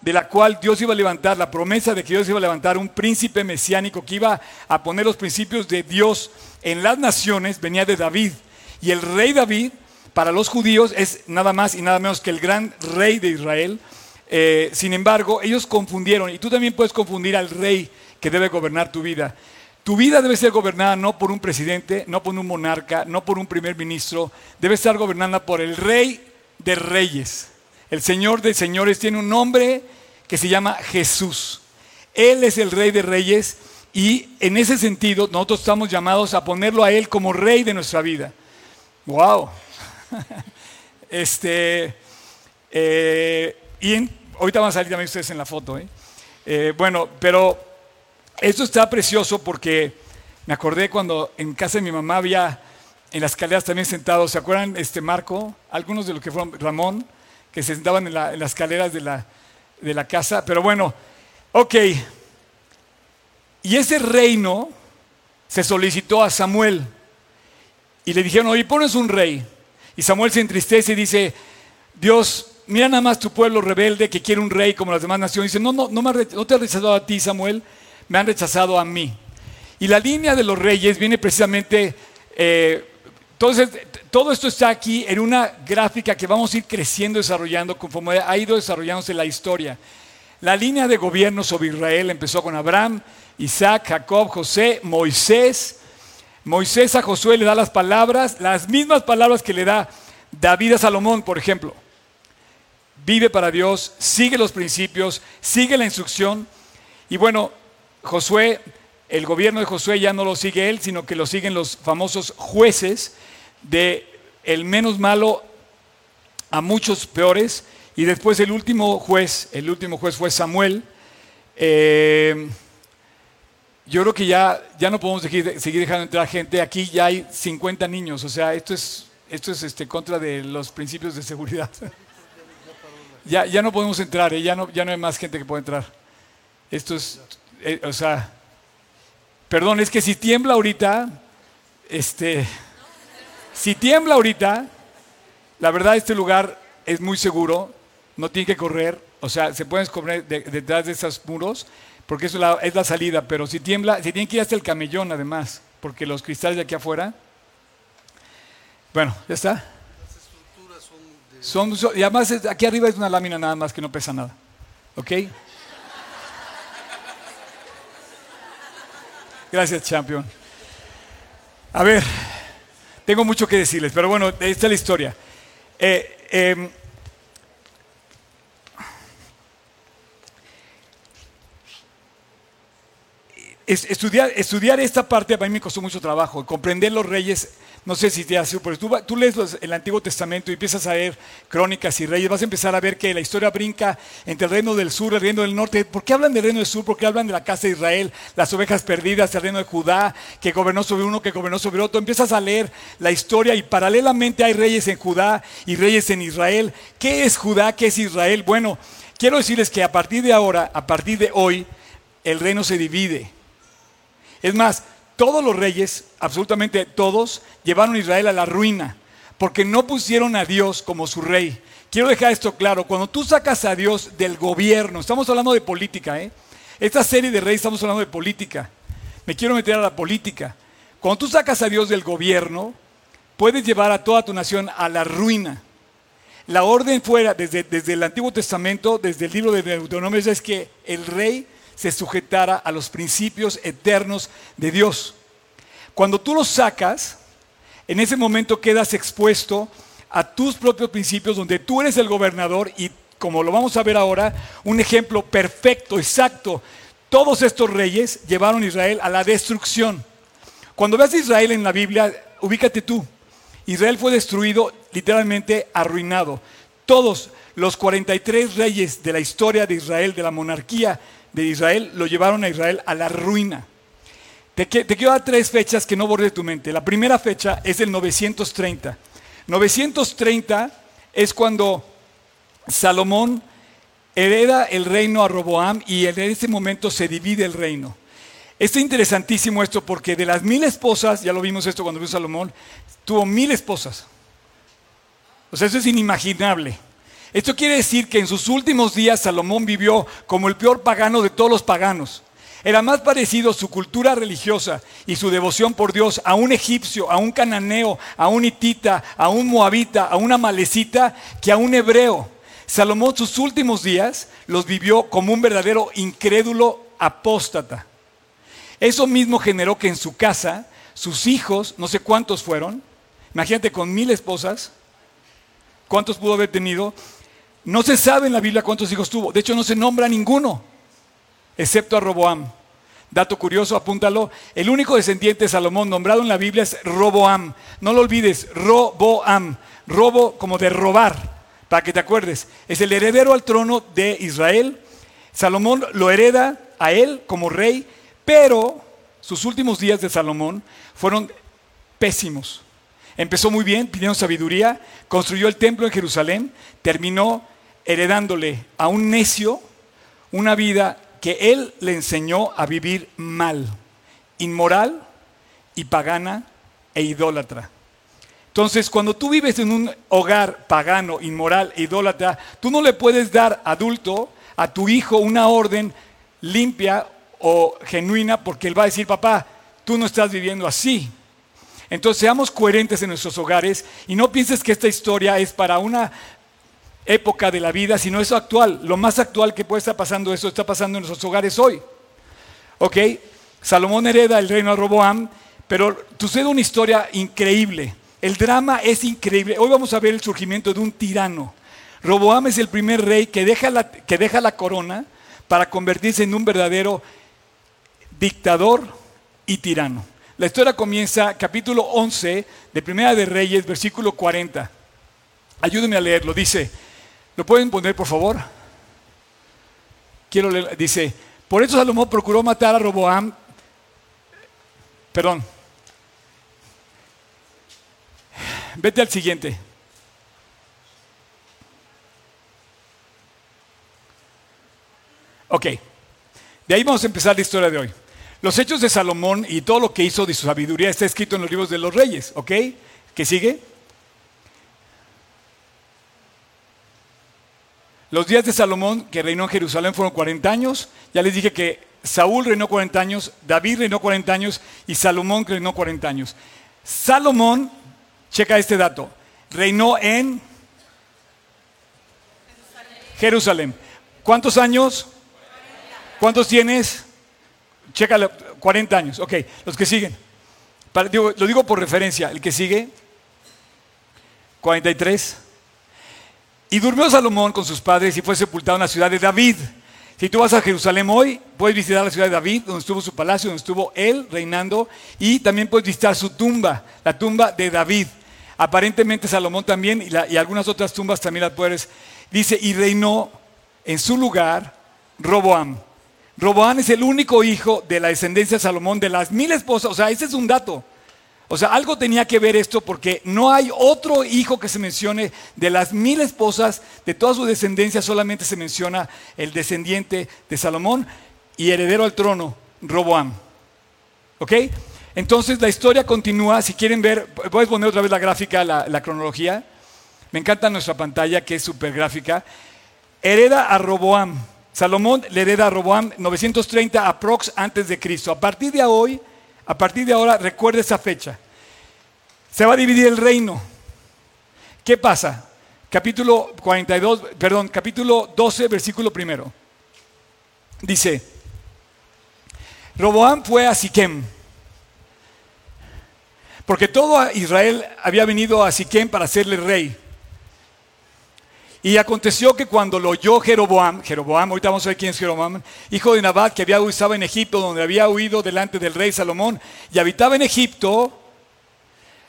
de la cual Dios iba a levantar, la promesa de que Dios iba a levantar un príncipe mesiánico que iba a poner los principios de Dios en las naciones, venía de David. Y el rey David, para los judíos, es nada más y nada menos que el gran rey de Israel. Eh, sin embargo, ellos confundieron, y tú también puedes confundir al rey que debe gobernar tu vida. Tu vida debe ser gobernada no por un presidente, no por un monarca, no por un primer ministro, debe estar gobernada por el rey de reyes. El Señor de señores tiene un nombre que se llama Jesús. Él es el rey de reyes y en ese sentido nosotros estamos llamados a ponerlo a Él como rey de nuestra vida. ¡Wow! este, eh, y ahorita van a salir también ustedes en la foto. ¿eh? Eh, bueno, pero esto está precioso porque me acordé cuando en casa de mi mamá había en las escaleras también sentados, ¿se acuerdan este Marco? Algunos de los que fueron Ramón, que se sentaban en, las escaleras de la, de la casa. Pero bueno, ok. Y ese reino se solicitó a Samuel. Y le dijeron, oye, pones un rey. Y Samuel se entristece y dice, Dios, mira nada más tu pueblo rebelde que quiere un rey como las demás naciones. dice, no, no, no, te ha rechazado a ti, Samuel, me han rechazado a mí. Y la línea de los reyes viene precisamente, eh, entonces, todo esto está aquí en una gráfica que vamos a ir creciendo, desarrollando conforme ha ido desarrollándose la historia. La línea de gobierno sobre Israel empezó con Abraham, Isaac, Jacob, José, Moisés. Moisés a Josué le da las palabras, las mismas palabras que le da David a Salomón, por ejemplo. Vive para Dios, sigue los principios, sigue la instrucción. Y bueno, Josué, el gobierno de Josué ya no lo sigue él, sino que lo siguen los famosos jueces de el menos malo a muchos peores. Y después el último juez, el último juez fue Samuel. Eh, yo creo que ya, ya no podemos seguir, seguir, dejando entrar gente. Aquí ya hay 50 niños, o sea, esto es, esto es este, contra de los principios de seguridad. ya, ya no podemos entrar, ¿eh? ya, no, ya no hay más gente que pueda entrar. Esto es eh, o sea, perdón, es que si tiembla ahorita, este, si tiembla ahorita, la verdad este lugar es muy seguro, no tiene que correr, o sea, se pueden esconder detrás de esos muros, porque eso es la, salida, pero si tiembla, se tienen que ir hasta el camellón además, porque los cristales de aquí afuera, bueno, ya está. Son, son y además aquí arriba es una lámina nada más que no pesa nada, ¿ok? Gracias, champion. A ver, tengo mucho que decirles, pero bueno, esta es la historia. Eh, em, estudiar, esta parte a mí me costó mucho trabajo, comprender los reyes no sé si te hace, pero tú, tú lees el Antiguo Testamento y empiezas a leer crónicas y reyes, vas a empezar a ver que la historia brinca entre el reino del sur y el reino del norte. ¿Por qué hablan del reino del sur? ¿Por qué hablan de la casa de Israel, las ovejas perdidas, el reino de Judá, que gobernó sobre uno, que gobernó sobre otro? Empiezas a leer la historia y paralelamente hay reyes en Judá y reyes en Israel. ¿Qué es Judá? ¿Qué es Israel? Bueno, quiero decirles que a partir de ahora, a partir de hoy, el reino se divide. Es más, todos los reyes, absolutamente todos, llevaron a Israel a la ruina, porque no pusieron a Dios como su rey. Quiero dejar esto claro, cuando tú sacas a Dios del gobierno, estamos hablando de política, ¿eh? Esta serie de reyes estamos hablando de política. Me quiero meter a la política. Cuando tú sacas a Dios del gobierno, puedes llevar a toda tu nación a la ruina. La orden fuera, desde, desde el Antiguo Testamento, desde el libro de Deuteronomio, es que el rey se sujetara a los principios eternos de Dios. Cuando tú los sacas, en ese momento quedas expuesto a tus propios principios, donde tú eres el gobernador y, como lo vamos a ver ahora, un ejemplo perfecto, exacto. Todos estos reyes llevaron a Israel a la destrucción. Cuando veas a Israel en la Biblia, ubícate tú. Israel fue destruido, literalmente arruinado. Todos los 43 reyes de la historia de Israel, de la monarquía, de Israel lo llevaron a Israel a la ruina. Te, quiero dar tres fechas que no borde tu mente. La primera fecha es el 930. 930 es cuando Salomón hereda el reino a Roboam y en ese momento se divide el reino. Es interesantísimo esto porque de las mil esposas, ya lo vimos esto cuando vio Salomón, tuvo mil esposas. O sea, eso es inimaginable. Esto quiere decir que en sus últimos días Salomón vivió como el peor pagano de todos los paganos. Era más parecido su cultura religiosa y su devoción por Dios a un egipcio, a un cananeo, a un hitita, a un moabita, a una malecita, que a un hebreo. Salomón sus últimos días los vivió como un verdadero incrédulo apóstata. Eso mismo generó que en su casa sus hijos, no sé cuántos fueron, imagínate con mil esposas, cuántos pudo haber tenido, no se sabe en la Biblia cuántos hijos tuvo, de hecho no se nombra ninguno, excepto a Roboam. Dato curioso, apúntalo, el único descendiente de Salomón nombrado en la Biblia es Roboam, no lo olvides, Roboam, robo como de robar, para que te acuerdes, es el heredero al trono de Israel, Salomón lo hereda a él como rey, pero sus últimos días de Salomón fueron pésimos. Empezó muy bien, pidiendo sabiduría, construyó el templo en Jerusalén, terminó heredándole a un necio una vida que él le enseñó a vivir mal, inmoral y pagana e idólatra. Entonces, cuando tú vives en un hogar pagano, inmoral e idólatra, tú no le puedes dar adulto a tu hijo una orden limpia o genuina porque él va a decir, papá, tú no estás viviendo así. Entonces seamos coherentes en nuestros hogares y no pienses que esta historia es para una época de la vida, sino es actual. Lo más actual que puede estar pasando, eso está pasando en nuestros hogares hoy. ¿Ok? Salomón hereda el reino de Roboam, pero sucede una historia increíble. El drama es increíble. Hoy vamos a ver el surgimiento de un tirano. Roboam es el primer rey que deja la, que deja la corona para convertirse en un verdadero dictador y tirano. La historia comienza capítulo 11 de Primera de Reyes, versículo 40. Ayúdenme a leerlo. Dice, ¿lo pueden poner por favor? Quiero leer, dice, por eso Salomón procuró matar a Roboam. Perdón. Vete al siguiente. Ok, de ahí vamos a empezar la historia de hoy. Los hechos de Salomón y todo lo que hizo de su sabiduría está escrito en los libros de los reyes, ¿ok? ¿Qué sigue? Los días de Salomón, que reinó en Jerusalén, fueron 40 años. Ya les dije que Saúl reinó 40 años, David reinó 40 años y Salomón reinó 40 años. Salomón, checa este dato, reinó en Jerusalén. ¿Cuántos años? ¿Cuántos tienes? Chécalo, 40 años. Ok, los que siguen. lo digo por referencia. El que sigue, 43. Y durmió Salomón con sus padres y fue sepultado en la ciudad de David. Si tú vas a Jerusalén hoy, puedes visitar la ciudad de David, donde estuvo su palacio, donde estuvo él reinando, y también puedes visitar su tumba, la tumba de David. Aparentemente Salomón también, y, algunas otras tumbas también las puedes. Dice, y reinó en su lugar Roboam. Roboán es el único hijo de la descendencia de Salomón de las mil esposas. O sea, ese es un dato. O sea, algo tenía que ver esto porque no hay otro hijo que se mencione de las mil esposas, de toda su descendencia, solamente se menciona el descendiente de Salomón y heredero al trono, Roboam. ¿Ok? Entonces la historia continúa. Si quieren ver, puedes poner otra vez la gráfica, la, cronología. Me encanta nuestra pantalla que es súper gráfica. Hereda a Roboam. Salomón le hereda a Roboam 930 aprox antes de Cristo. A partir de hoy, a partir de ahora, recuerde esa fecha. Se va a dividir el reino. ¿Qué pasa? Capítulo 42, perdón, capítulo 12, versículo primero. Dice, Roboam fue a Siquem, porque todo Israel había venido a Siquem para hacerle rey. Y aconteció que cuando lo oyó Jeroboam, Jeroboam, ahorita vamos a ver quién es Jeroboam, hijo de Nabat, que había estaba en Egipto, donde había huido delante del rey Salomón, y habitaba en Egipto,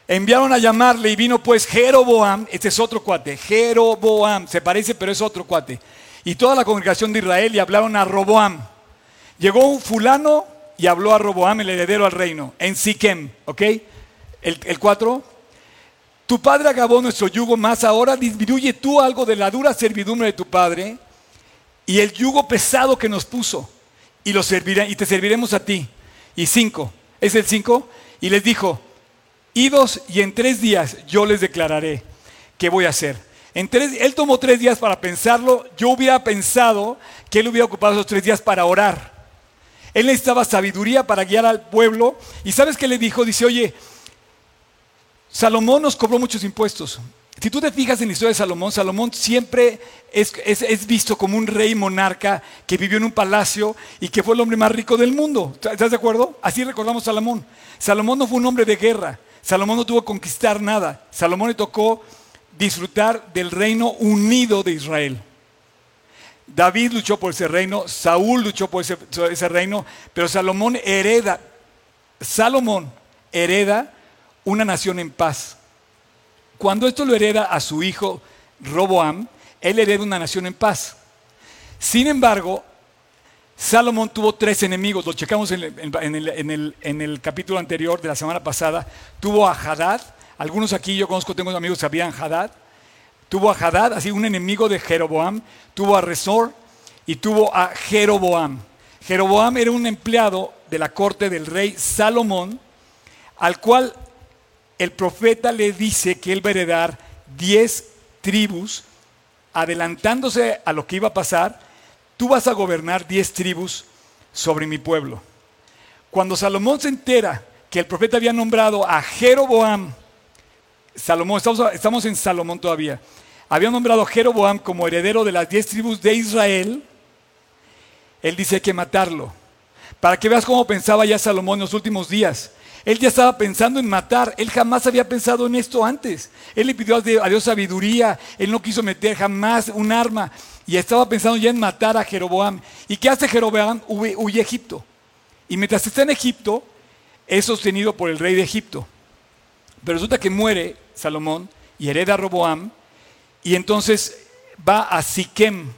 enviaron a llamarle y vino pues Jeroboam, este es otro cuate, Jeroboam, se parece pero es otro cuate, y toda la congregación de Israel y hablaron a Roboam. Llegó un fulano y habló a Roboam, el heredero al reino, en Siquem, ¿ok? El, el cuatro, tu padre acabó nuestro yugo, más ahora disminuye tú algo de la dura servidumbre de tu padre y el yugo pesado que nos puso y, lo y te serviremos a ti. Y cinco, es el cinco, y les dijo, idos y en tres días yo les declararé qué voy a hacer. Él tomó tres días para pensarlo. Yo hubiera pensado que él hubiera ocupado esos tres días para orar. Él necesitaba sabiduría para guiar al pueblo. ¿Y sabes qué le dijo? Dice, oye, Salomón nos cobró muchos impuestos. Si tú te fijas en la historia de Salomón, Salomón siempre es, es, visto como un rey monarca que vivió en un palacio y que fue el hombre más rico del mundo. ¿Estás de acuerdo? Así recordamos a Salomón. Salomón no fue un hombre de guerra. Salomón no tuvo que conquistar nada. Salomón le tocó disfrutar del reino unido de Israel. David luchó por ese reino, Saúl luchó por ese, ese reino, pero Salomón hereda, Salomón hereda una nación en paz. Cuando esto lo hereda a su hijo Roboam, él hereda una nación en paz. Sin embargo, Salomón tuvo tres enemigos, lo checamos en el, capítulo anterior de la semana pasada. Tuvo a Hadad, algunos aquí yo conozco, tengo amigos que sabían Hadad. Tuvo a Hadad, así un enemigo de Jeroboam. Tuvo a Resor y tuvo a Jeroboam. Jeroboam era un empleado de la corte del rey Salomón, al cual el profeta le dice que él va a heredar diez tribus, adelantándose a lo que iba a pasar tú vas a gobernar diez tribus sobre mi pueblo. Cuando Salomón se entera que el profeta había nombrado a Jeroboam, Salomón, estamos, en Salomón todavía, había nombrado a Jeroboam como heredero de las diez tribus de Israel, él dice hay que matarlo. Para que veas cómo pensaba ya Salomón en los últimos días. Él ya estaba pensando en matar. Él jamás había pensado en esto antes. Él le pidió a Dios sabiduría. Él no quiso meter jamás un arma. Y estaba pensando ya en matar a Jeroboam. ¿Y qué hace Jeroboam? Huye, a Egipto. Y mientras está en Egipto, es sostenido por el rey de Egipto. Pero resulta que muere Salomón y hereda a Roboam. Y entonces va a Siquem.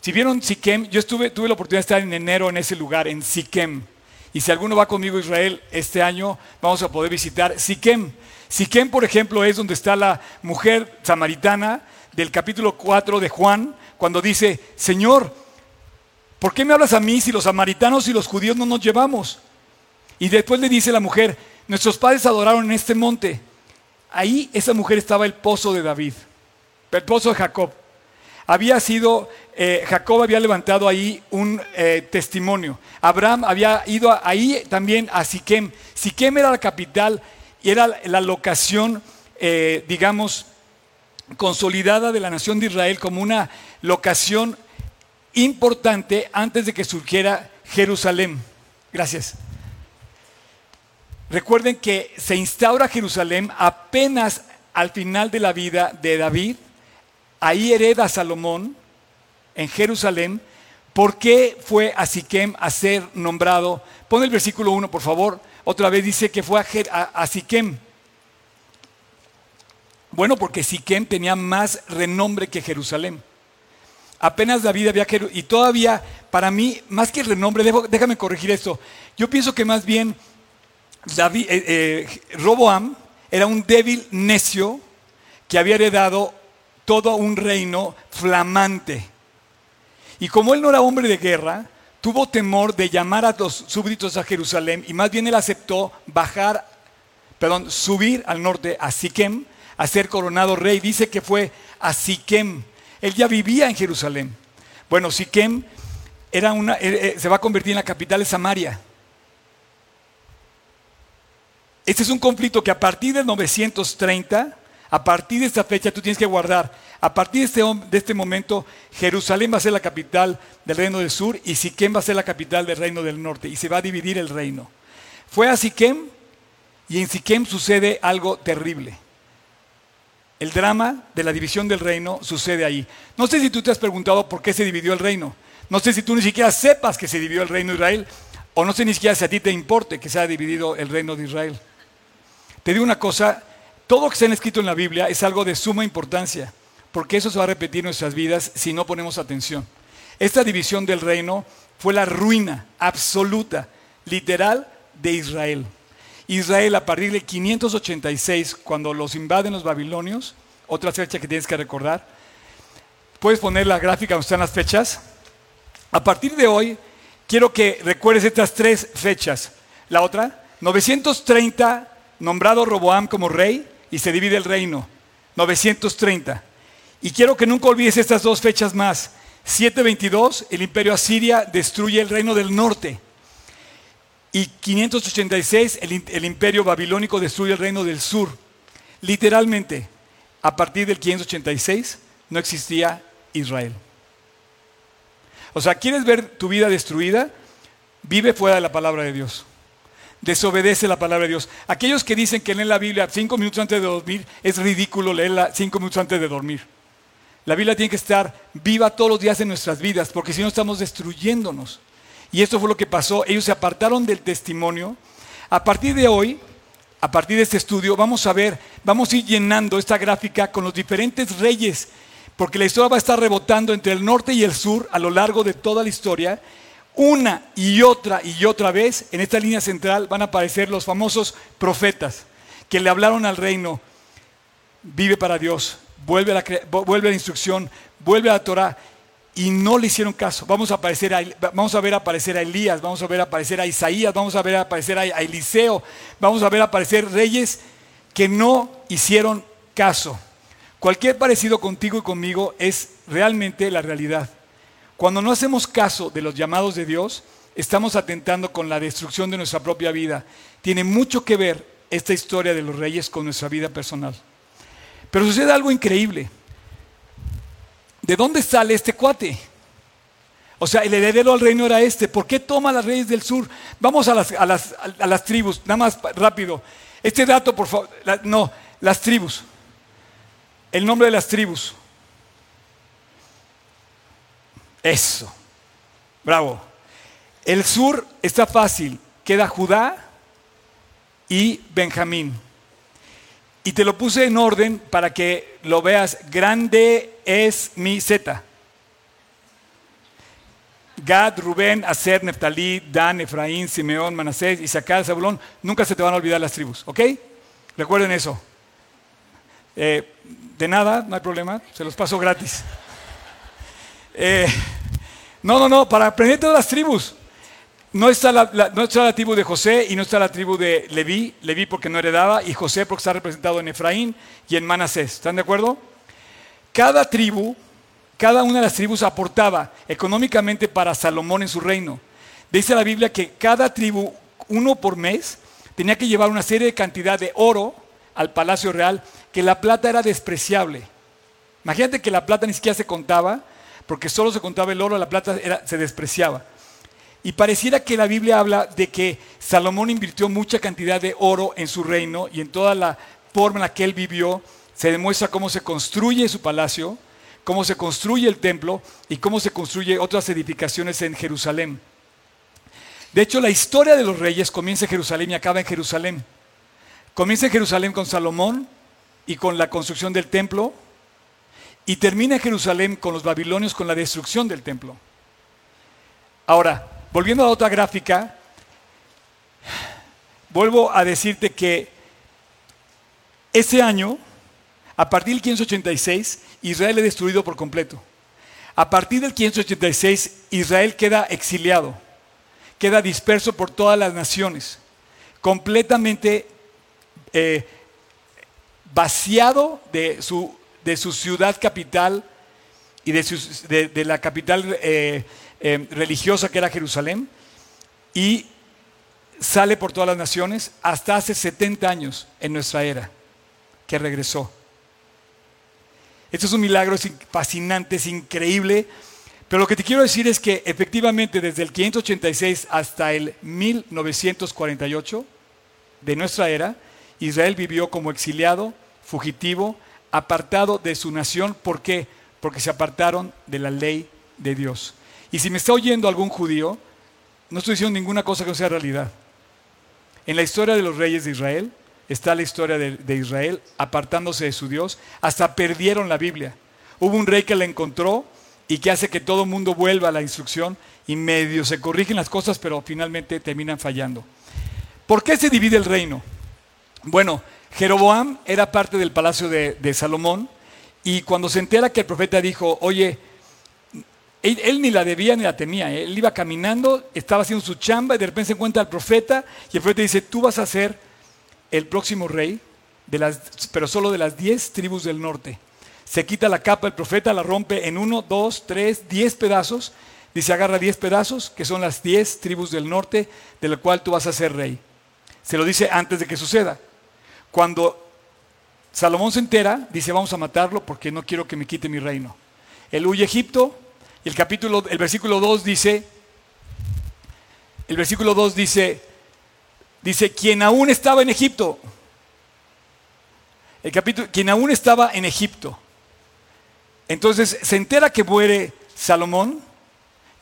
Si vieron Siquem, yo tuve la oportunidad de estar en enero en ese lugar, en Siquem. Y si alguno va conmigo a Israel este año, vamos a poder visitar Siquem. Siquem, por ejemplo, es donde está la mujer samaritana del capítulo 4 de Juan, cuando dice, Señor, ¿por qué me hablas a mí si los samaritanos y los judíos no nos llevamos? Y después le dice la mujer, nuestros padres adoraron en este monte. Ahí esa mujer estaba el pozo de David, el pozo de Jacob había sido, eh, Jacob había levantado ahí un eh, testimonio. Abraham había ido ahí también a Siquem. Siquem era la capital y era la locación, eh, digamos, consolidada de la nación de Israel como una locación importante antes de que surgiera Jerusalén. Gracias. Recuerden que se instaura Jerusalén apenas al final de la vida de David Ahí hereda Salomón en Jerusalén. ¿Por qué fue a Siquem a ser nombrado? Pon el versículo 1, por favor. Otra vez dice que fue a, Siquem. Bueno, porque Siquem tenía más renombre que Jerusalén. Apenas David había. Y todavía, para mí, más que renombre, déjame corregir esto. Yo pienso que más bien eh, eh, Roboam era un débil necio que había heredado todo un reino flamante. Y como él no era hombre de guerra, tuvo temor de llamar a los súbditos a Jerusalén y más bien él aceptó bajar, perdón, subir al norte a Siquem a ser coronado rey. Dice que fue a Siquem. Él ya vivía en Jerusalén. Bueno, Siquem era una, eh, eh, se va a convertir en la capital de Samaria. Este es un conflicto que a partir de 930 a partir de esta fecha tú tienes que guardar. A partir de este, de este momento, Jerusalén va a ser la capital del reino del sur y Siquem va a ser la capital del reino del norte. Y se va a dividir el reino. Fue a Siquem y en Siquem sucede algo terrible. El drama de la división del reino sucede ahí. No sé si tú te has preguntado por qué se dividió el reino. No sé si tú ni siquiera sepas que se dividió el reino de Israel. O no sé ni siquiera si a ti te importe que se haya dividido el reino de Israel. Te digo una cosa, todo lo que se ha escrito en la Biblia es algo de suma importancia, porque eso se va a repetir en nuestras vidas si no ponemos atención. Esta división del reino fue la ruina absoluta, literal, de Israel. Israel a partir de 586, cuando los invaden los babilonios, otra fecha que tienes que recordar, puedes poner la gráfica donde están las fechas. A partir de hoy, quiero que recuerdes estas tres fechas. La otra, 930, nombrado Roboam como rey, y se divide el reino. 930. Y quiero que nunca olvides estas dos fechas más. 722, el imperio asiria destruye el reino del norte. Y 586, el, imperio babilónico destruye el reino del sur. Literalmente, a partir del 586 no existía Israel. O sea, ¿quieres ver tu vida destruida? Vive fuera de la palabra de Dios. Desobedece la palabra de Dios. Aquellos que dicen que leen la Biblia cinco minutos antes de dormir, es ridículo leerla cinco minutos antes de dormir. La Biblia tiene que estar viva todos los días en nuestras vidas, porque si no estamos destruyéndonos. Y esto fue lo que pasó. Ellos se apartaron del testimonio. A partir de hoy, a partir de este estudio, vamos a ver, vamos a ir llenando esta gráfica con los diferentes reyes, porque la historia va a estar rebotando entre el norte y el sur a lo largo de toda la historia. Una y otra y otra vez, en esta línea central van a aparecer los famosos profetas que le hablaron al reino, vive para Dios, vuelve a la, vuelve a la instrucción, vuelve a la Torah, y no le hicieron caso. Vamos a, aparecer vamos a ver aparecer a Elías, vamos a ver aparecer a Isaías, vamos a ver aparecer a, Eliseo, vamos a ver aparecer reyes que no hicieron caso. Cualquier parecido contigo y conmigo es realmente la realidad. Cuando no hacemos caso de los llamados de Dios, estamos atentando con la destrucción de nuestra propia vida. Tiene mucho que ver esta historia de los reyes con nuestra vida personal. Pero sucede algo increíble. ¿De dónde sale este cuate? O sea, el heredero al reino era este. ¿Por qué toma las reyes del sur? Vamos a las, tribus, nada más rápido. Este dato, por favor. no, las tribus. El nombre de las tribus. Eso. Bravo. El sur está fácil. Queda Judá y Benjamín. Y te lo puse en orden para que lo veas. Grande es mi Z. Gad, Rubén, Aser, Neftalí, Dan, Efraín, Simeón, Manasés, Isaacar, Zabulón. Nunca se te van a olvidar las tribus, ¿ok? Recuerden eso. Eh, de nada, no hay problema, se los paso gratis. Eh, no, no, no, para aprender todas las tribus. No está, la, no está la tribu de José y no está la tribu de Leví, Leví porque no heredaba, y José porque está representado en Efraín y en Manasés. ¿Están de acuerdo? Cada tribu, cada una de las tribus aportaba económicamente para Salomón en su reino. Dice la Biblia que cada tribu, uno por mes, tenía que llevar una serie de cantidad de oro al palacio real, que la plata era despreciable. Imagínate que la plata ni siquiera se contaba, porque solo se contaba el oro, la plata se despreciaba. Y pareciera que la Biblia habla de que Salomón invirtió mucha cantidad de oro en su reino y en toda la forma en la que él vivió. Se demuestra cómo se construye su palacio, cómo se construye el templo y cómo se construye otras edificaciones en Jerusalén. De hecho, la historia de los reyes comienza en Jerusalén y acaba en Jerusalén. Comienza en Jerusalén con Salomón y con la construcción del templo y termina en Jerusalén con los babilonios con la destrucción del templo. Ahora, Volviendo a otra gráfica, vuelvo a decirte que ese año, a partir del 586, Israel es destruido por completo. A partir del 586, Israel queda exiliado, queda disperso por todas las naciones, completamente eh, vaciado de su, ciudad capital y de, la capital eh, eh, religiosa que era Jerusalén y sale por todas las naciones hasta hace 70 años en nuestra era que regresó. Esto es un milagro, es fascinante, es increíble. Pero lo que te quiero decir es que efectivamente desde el 586 hasta el 1948 de nuestra era, Israel vivió como exiliado, fugitivo, apartado de su nación. ¿Por qué? Porque se apartaron de la ley de Dios. Y si me está oyendo algún judío, no estoy diciendo ninguna cosa que no sea realidad. En la historia de los reyes de Israel está la historia de, Israel apartándose de su Dios, hasta perdieron la Biblia. Hubo un rey que la encontró y que hace que todo el mundo vuelva a la instrucción y medio se corrigen las cosas, pero finalmente terminan fallando. ¿Por qué se divide el reino? Bueno, Jeroboam era parte del palacio de, de Salomón y cuando se entera que el profeta dijo, oye, él, ni la debía ni la temía. ¿eh? Él iba caminando, estaba haciendo su chamba y de repente se encuentra el profeta y el profeta dice, tú vas a ser el próximo rey, de las, pero solo de las diez tribus del norte. se quita la capa del profeta, la rompe en uno, dos, tres, diez pedazos. Dice, agarra diez pedazos, que son las diez tribus del norte, de la cual tú vas a ser rey. Se lo dice antes de que suceda. Cuando Salomón se entera, dice, vamos a matarlo porque no quiero que me quite mi reino. Él huye a Egipto, y el capítulo, el versículo 2 dice, el versículo 2 dice, dice, quien aún estaba en Egipto, el capítulo, quien aún estaba en Egipto. Entonces se entera que muere Salomón,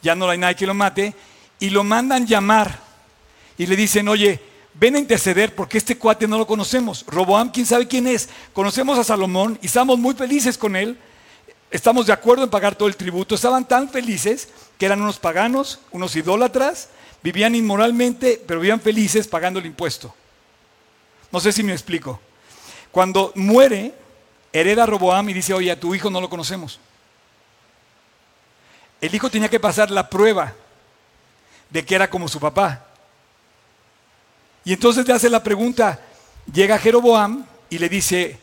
ya no hay nadie que lo mate, y lo mandan llamar y le dicen, oye, ven a interceder porque este cuate no lo conocemos. Roboam, quién sabe quién es. Conocemos a Salomón y estamos muy felices con él. Estamos de acuerdo en pagar todo el tributo. Estaban tan felices que eran unos paganos, unos idólatras, vivían inmoralmente, pero vivían felices pagando el impuesto. No sé si me explico. Cuando muere, hereda Roboam y dice, oye, a tu hijo no lo conocemos. El hijo tenía que pasar la prueba de que era como su papá. Y entonces le hace la pregunta, llega Jeroboam y le dice,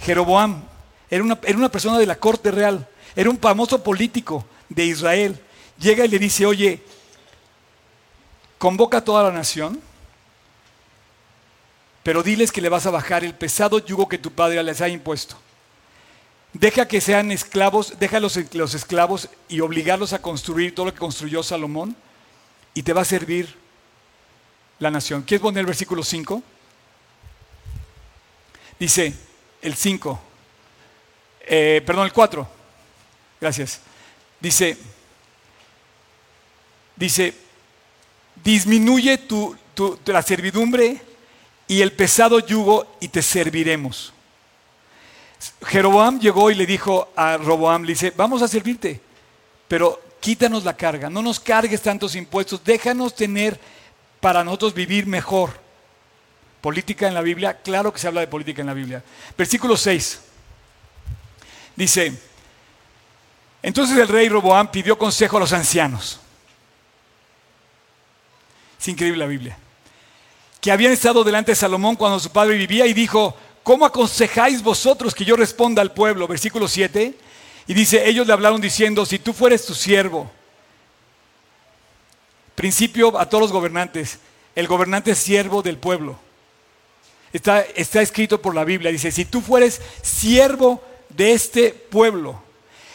Jeroboam, era una, era una persona de la corte real, era un famoso político de Israel. Llega y le dice, oye, convoca a toda la nación pero diles que le vas a bajar el pesado yugo que tu padre les ha impuesto. Deja que sean esclavos, deja los, los esclavos y obligarlos a construir todo lo que construyó Salomón y te va a servir la nación. ¿Quieres poner el versículo 5? Dice el 5, eh, perdón, el 4, gracias. Dice, dice, disminuye tu, la servidumbre y el pesado yugo y te serviremos. Jeroboam llegó y le dijo a Roboam, le dice, vamos a servirte, pero quítanos la carga, no nos cargues tantos impuestos, déjanos tener para nosotros vivir mejor. Política en la Biblia, claro que se habla de política en la Biblia. Versículo 6. Dice, entonces el rey Roboam pidió consejo a los ancianos. Es increíble la Biblia que habían estado delante de Salomón cuando su padre vivía y dijo, ¿cómo aconsejáis vosotros que yo responda al pueblo? Versículo 7. Y dice, ellos le hablaron diciendo, si tú fueres tu siervo, principio a todos los gobernantes, el gobernante es siervo del pueblo. Está, está escrito por la Biblia, dice, si tú fueres siervo de este pueblo,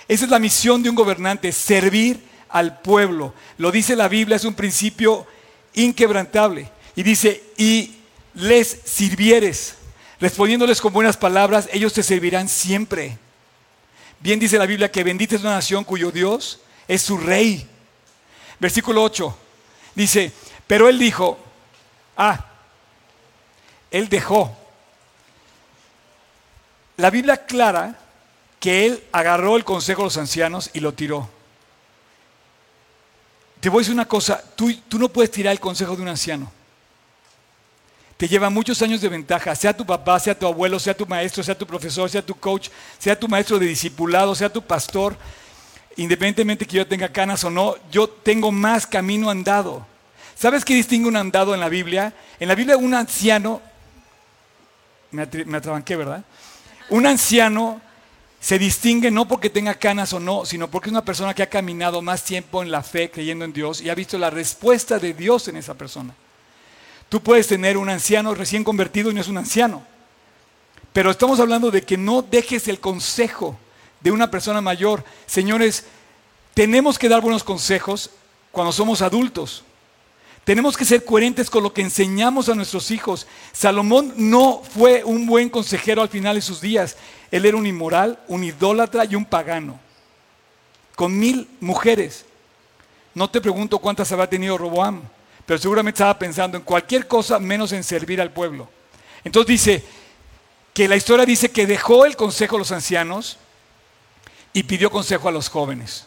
esa es la misión de un gobernante, servir al pueblo. Lo dice la Biblia, es un principio inquebrantable. Y dice, y les sirvieres, respondiéndoles con buenas palabras, ellos te servirán siempre. Bien dice la Biblia que bendita es una nación cuyo Dios es su rey. Versículo 8 dice, pero él dijo, ah, él dejó. La Biblia aclara que él agarró el consejo de los ancianos y lo tiró. Te voy a decir una cosa, tú, no puedes tirar el consejo de un anciano te lleva muchos años de ventaja, sea tu papá, sea tu abuelo, sea tu maestro, sea tu profesor, sea tu coach, sea tu maestro de discipulado, sea tu pastor, independientemente que yo tenga canas o no, yo tengo más camino andado. ¿Sabes qué distingue un andado en la Biblia? En la Biblia un anciano, me, me atrabanqué, ¿verdad? Un anciano se distingue no porque tenga canas o no, sino porque es una persona que ha caminado más tiempo en la fe, creyendo en Dios y ha visto la respuesta de Dios en esa persona. Tú puedes tener un anciano recién convertido y no es un anciano. Pero estamos hablando de que no dejes el consejo de una persona mayor. Señores, tenemos que dar buenos consejos cuando somos adultos. Tenemos que ser coherentes con lo que enseñamos a nuestros hijos. Salomón no fue un buen consejero al final de sus días. Él era un inmoral, un idólatra y un pagano. Con mil mujeres. No te pregunto cuántas habrá tenido Roboam pero seguramente estaba pensando en cualquier cosa menos en servir al pueblo. Entonces dice que la historia dice que dejó el consejo a los ancianos y pidió consejo a los jóvenes.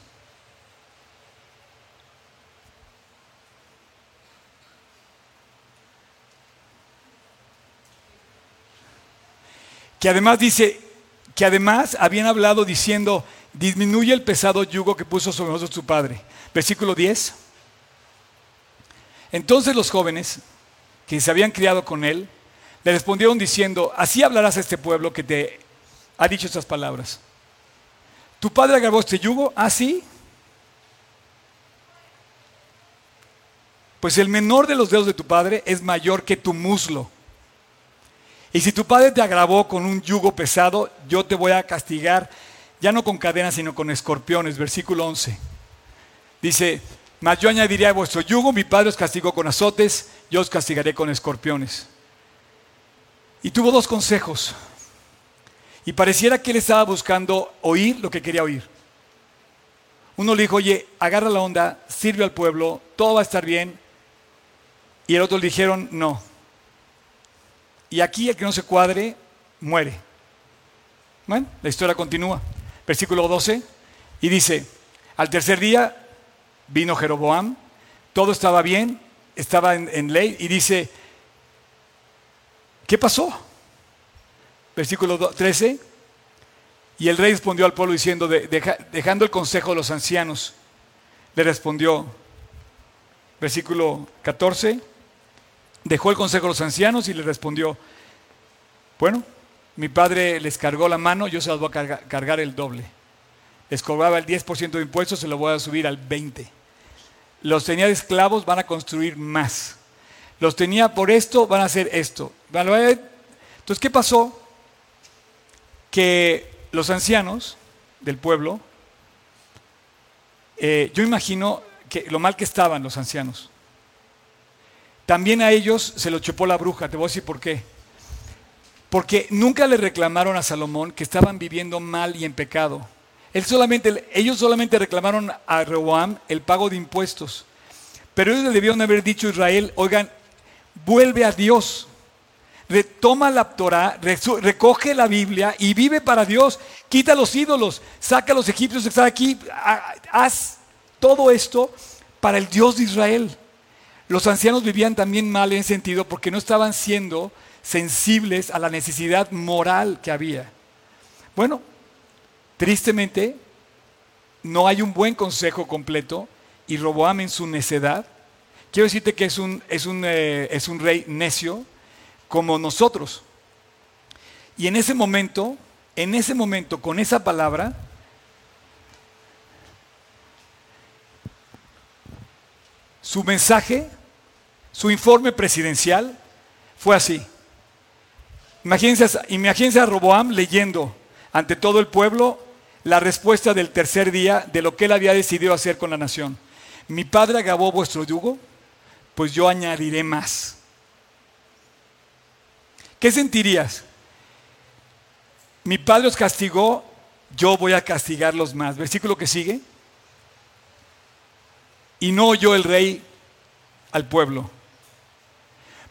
Que además dice, que además habían hablado diciendo, disminuye el pesado yugo que puso sobre nosotros tu padre. Versículo 10. Entonces los jóvenes, que se habían criado con él, le respondieron diciendo, así hablarás a este pueblo que te ha dicho estas palabras. ¿Tu padre agravó este yugo? Ah, sí. Pues el menor de los dedos de tu padre es mayor que tu muslo. Y si tu padre te agravó con un yugo pesado, yo te voy a castigar, ya no con cadenas, sino con escorpiones. Versículo 11. Dice, mas yo añadiré a vuestro yugo, mi padre os castigó con azotes, yo os castigaré con escorpiones. Y tuvo dos consejos. Y pareciera que él estaba buscando oír lo que quería oír. Uno le dijo, oye, agarra la onda, sirve al pueblo, todo va a estar bien, y el otro le dijeron, no. Y aquí el que no se cuadre, muere. Bueno, la historia continúa. Versículo 12. Y dice, al tercer día vino Jeroboam, todo estaba bien, estaba en, ley, y dice, ¿qué pasó? Versículo 13. Y el rey respondió al pueblo diciendo, dejando el consejo de los ancianos, le respondió, versículo 14, Dejó el consejo a los ancianos y le respondió, bueno, mi padre les cargó la mano, yo se las voy a cargar, el doble. Les cobraba el 10% de impuestos, se lo voy a subir al 20%. Los tenía de esclavos, van a construir más. Los tenía por esto, van a hacer esto. Entonces, ¿qué pasó? Que los ancianos del pueblo, eh, yo imagino que lo mal que estaban los ancianos. También a ellos se lo chupó la bruja, te voy a decir por qué. Porque nunca le reclamaron a Salomón que estaban viviendo mal y en pecado. Solamente, ellos solamente reclamaron a Rehoboam el pago de impuestos. Pero ellos le debieron haber dicho a Israel, oigan, vuelve a Dios, retoma la Torah, recoge la Biblia y vive para Dios, quita los ídolos, saca a los egipcios que aquí, haz todo esto para el Dios de Israel. Los ancianos vivían también mal en ese sentido porque no estaban siendo sensibles a la necesidad moral que había. Bueno, tristemente, no hay un buen consejo completo y Roboam en su necedad, quiero decirte que es un, es un, eh, es un rey necio como nosotros. Y en ese momento, en ese momento, con esa palabra, su mensaje, su informe presidencial fue así. Imagínense, imagínense a Roboam leyendo ante todo el pueblo la respuesta del tercer día de lo que él había decidido hacer con la nación. Mi padre agravó vuestro yugo, pues yo añadiré más. ¿Qué sentirías? Mi padre os castigó, yo voy a castigarlos más. Versículo que sigue. Y no oyó el rey al pueblo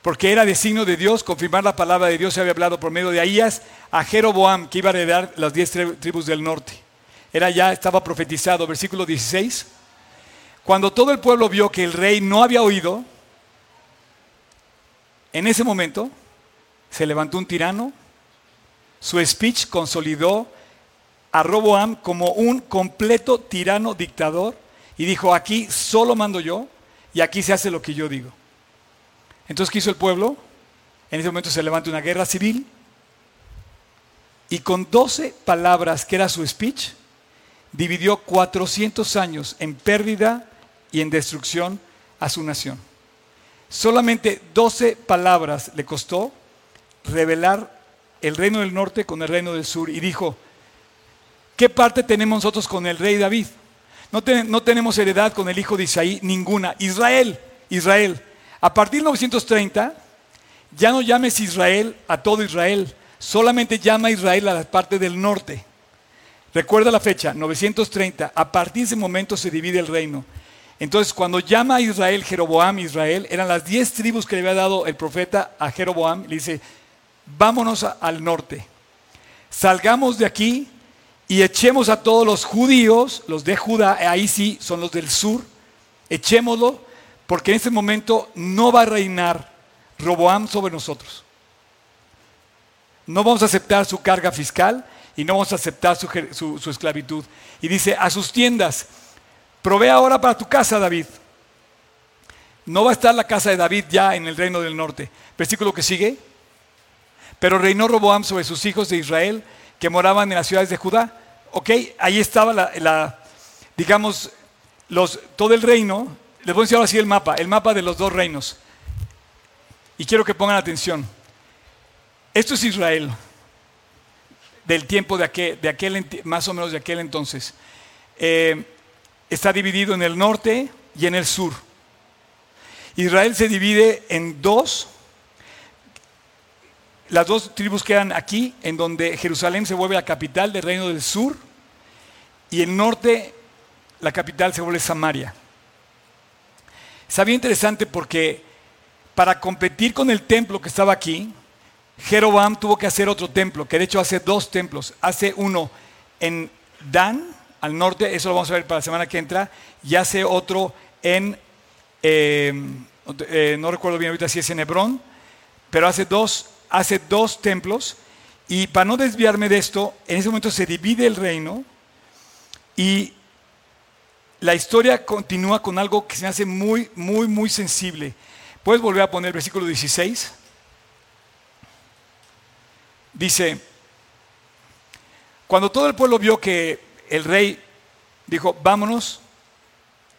porque era de signo de Dios confirmar la palabra de Dios se había hablado por medio de Ahías a Jeroboam, que iba a heredar las diez tribus del norte. Era ya, estaba profetizado, versículo 16. Cuando todo el pueblo vio que el rey no había oído, en ese momento se levantó un tirano, su speech consolidó a Roboam como un completo tirano dictador y dijo, aquí solo mando yo y aquí se hace lo que yo digo. Entonces, ¿qué hizo el pueblo? En ese momento se levanta una guerra civil y con 12 palabras, que era su speech, dividió 400 años en pérdida y en destrucción a su nación. Solamente 12 palabras le costó revelar el reino del norte con el reino del sur y dijo, ¿qué parte tenemos nosotros con el rey David? No, no tenemos heredad con el hijo de Isaí, ninguna. Israel, Israel. A partir de 1930, ya no llames Israel a todo Israel, solamente llama a Israel a la parte del norte. Recuerda la fecha, 930. A partir de ese momento se divide el reino. Entonces, cuando llama a Israel Jeroboam Israel, eran las diez tribus que le había dado el profeta a Jeroboam. Le dice, vámonos al norte. Salgamos de aquí y echemos a todos los judíos, los de Judá, ahí sí son los del sur, echémoslo porque en ese momento no va a reinar Roboam sobre nosotros. No vamos a aceptar su carga fiscal y no vamos a aceptar su, su esclavitud. Y dice, a sus tiendas, provee ahora para tu casa, David. No va a estar la casa de David ya en el reino del norte. Versículo que sigue. Pero reinó Roboam sobre sus hijos de Israel que moraban en las ciudades de Judá. ¿ok? Ahí estaba la, digamos, los, todo el reino. Les voy a enseñar así el mapa, el mapa de los dos reinos. Y quiero que pongan atención. Esto es Israel, del tiempo de aquel, de aquel más o menos de aquel entonces. Eh, está dividido en el norte y en el sur. Israel se divide en dos. Las dos tribus quedan aquí, en donde Jerusalén se vuelve la capital del reino del sur y el norte, la capital se vuelve Samaria. Bien interesante porque para competir con el templo que estaba aquí, Jeroboam tuvo que hacer otro templo, que de hecho hace dos templos. Hace uno en Dan, al norte, eso lo vamos a ver para la semana que entra, y hace otro en, eh, eh, no recuerdo bien ahorita si es en Hebrón, pero hace dos, hace dos templos. Y para no desviarme de esto, en ese momento se divide el reino y la historia continúa con algo que se hace muy, muy, muy sensible. ¿Puedes volver a poner el versículo 16? Dice, cuando todo el pueblo vio que el rey dijo, vámonos,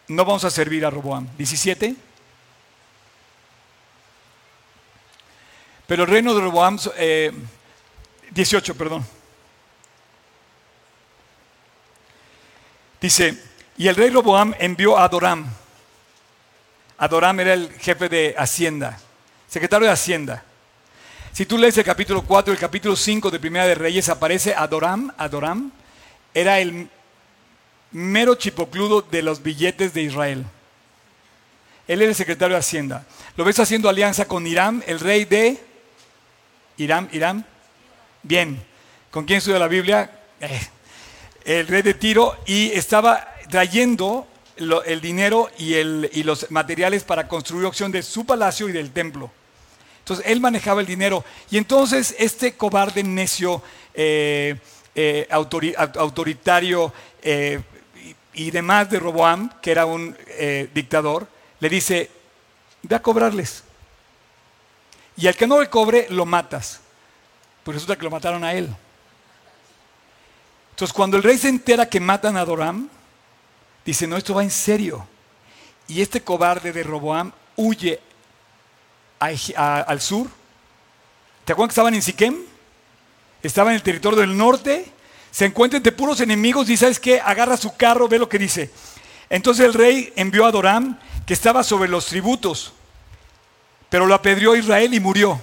no vamos a servir a Roboam. 17. Pero el reino de Roboam, 18, eh, perdón. Dice, y el rey Roboam envió a Adoram. Adoram era el jefe de Hacienda, secretario de Hacienda. Si tú lees el capítulo 4 y el capítulo 5 de Primera de Reyes, aparece Adoram. Adoram era el mero chipocludo de los billetes de Israel. Él era el secretario de Hacienda. Lo ves haciendo alianza con Irán, el rey de Irán, Irán. Bien. ¿Con quién estudia la Biblia? Eh, el rey de Tiro y estaba trayendo el dinero y, y los materiales para construir opción de su palacio y del templo. Entonces él manejaba el dinero. Y entonces este cobarde necio, eh, eh, autoritario eh, y, demás de Roboam, que era un dictador, le dice, ve a cobrarles. Y al que no le cobre, lo matas. Pues resulta que lo mataron a él. Entonces cuando el rey se entera que matan a Doram, dice, no, esto va en serio. Y este cobarde de Roboam huye al sur. ¿Te acuerdas que estaban en Siquem? Estaba en el territorio del norte. Se encuentra entre puros enemigos y ¿sabes qué? Agarra su carro, ve lo que dice. Entonces el rey envió a Doram, que estaba sobre los tributos, pero lo apedreó Israel y murió.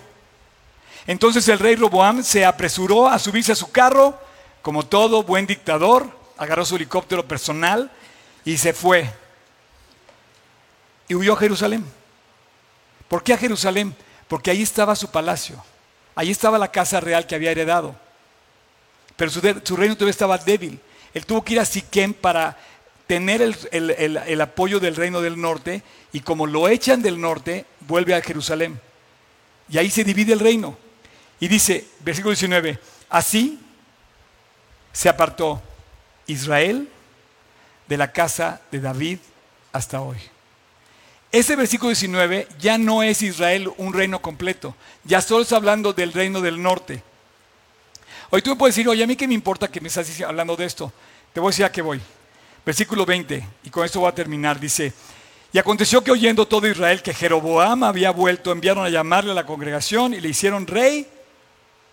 Entonces el rey Roboam se apresuró a subirse a su carro, como todo buen dictador, agarró su helicóptero personal y se fue. Y huyó a Jerusalén. ¿Por qué a Jerusalén? Porque ahí estaba su palacio, ahí estaba la casa real que había heredado. Pero su, reino todavía estaba débil. Él tuvo que ir a Siquem para tener el, apoyo del reino del norte y como lo echan del norte, vuelve a Jerusalén. Y ahí se divide el reino. Y dice, versículo 19, así se apartó Israel de la casa de David hasta hoy. Ese versículo 19 ya no es Israel un reino completo, ya solo está hablando del reino del norte. Hoy tú me puedes decir, oye, a mí qué me importa que me estás hablando de esto. Te voy a decir a qué voy. Versículo 20, y con esto voy a terminar, dice, y aconteció que oyendo todo Israel que Jeroboam había vuelto, enviaron a llamarle a la congregación y le hicieron rey,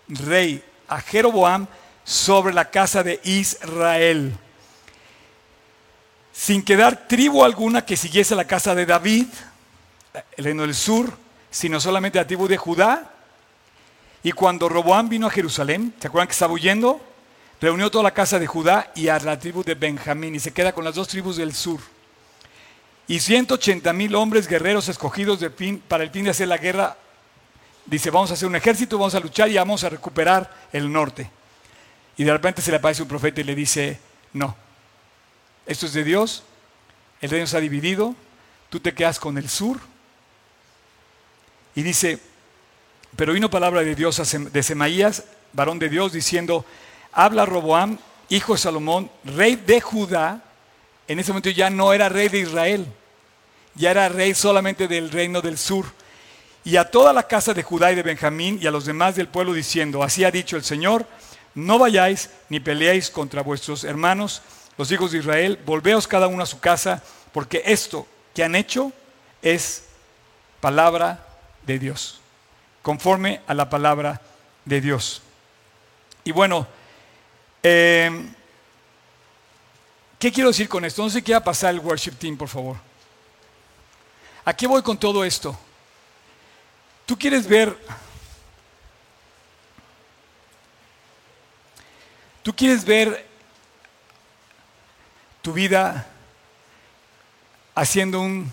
rey a Jeroboam sobre la casa de Israel sin quedar tribu alguna que siguiese la casa de David, el reino del sur, sino solamente la tribu de Judá. Y cuando Roboam vino a Jerusalén, ¿se acuerdan que estaba huyendo? Reunió toda la casa de Judá y a la tribu de Benjamín y se queda con las dos tribus del sur. Y 180 mil hombres guerreros escogidos de para el fin de hacer la guerra. Dice, vamos a hacer un ejército, vamos a luchar y vamos a recuperar el norte. Y de repente se le aparece un profeta y le dice, no, esto es de Dios, el reino se ha dividido, tú te quedas con el sur. Y dice, pero vino palabra de Dios de Semaías, varón de Dios, diciendo, habla Roboam, hijo de Salomón, rey de Judá, en ese momento ya no era rey de Israel, ya era rey solamente del reino del sur. Y a toda la casa de Judá y de Benjamín y a los demás del pueblo diciendo, así ha dicho el Señor, no vayáis ni peleéis contra vuestros hermanos, los hijos de Israel, volveos cada uno a su casa, porque esto que han hecho es palabra de Dios, conforme a la palabra de Dios. Y bueno, em, ¿qué quiero decir con esto? No sé qué va a pasar el worship team, por favor. ¿A qué voy con todo esto? Tú quieres ver Tú quieres ver tu vida haciendo un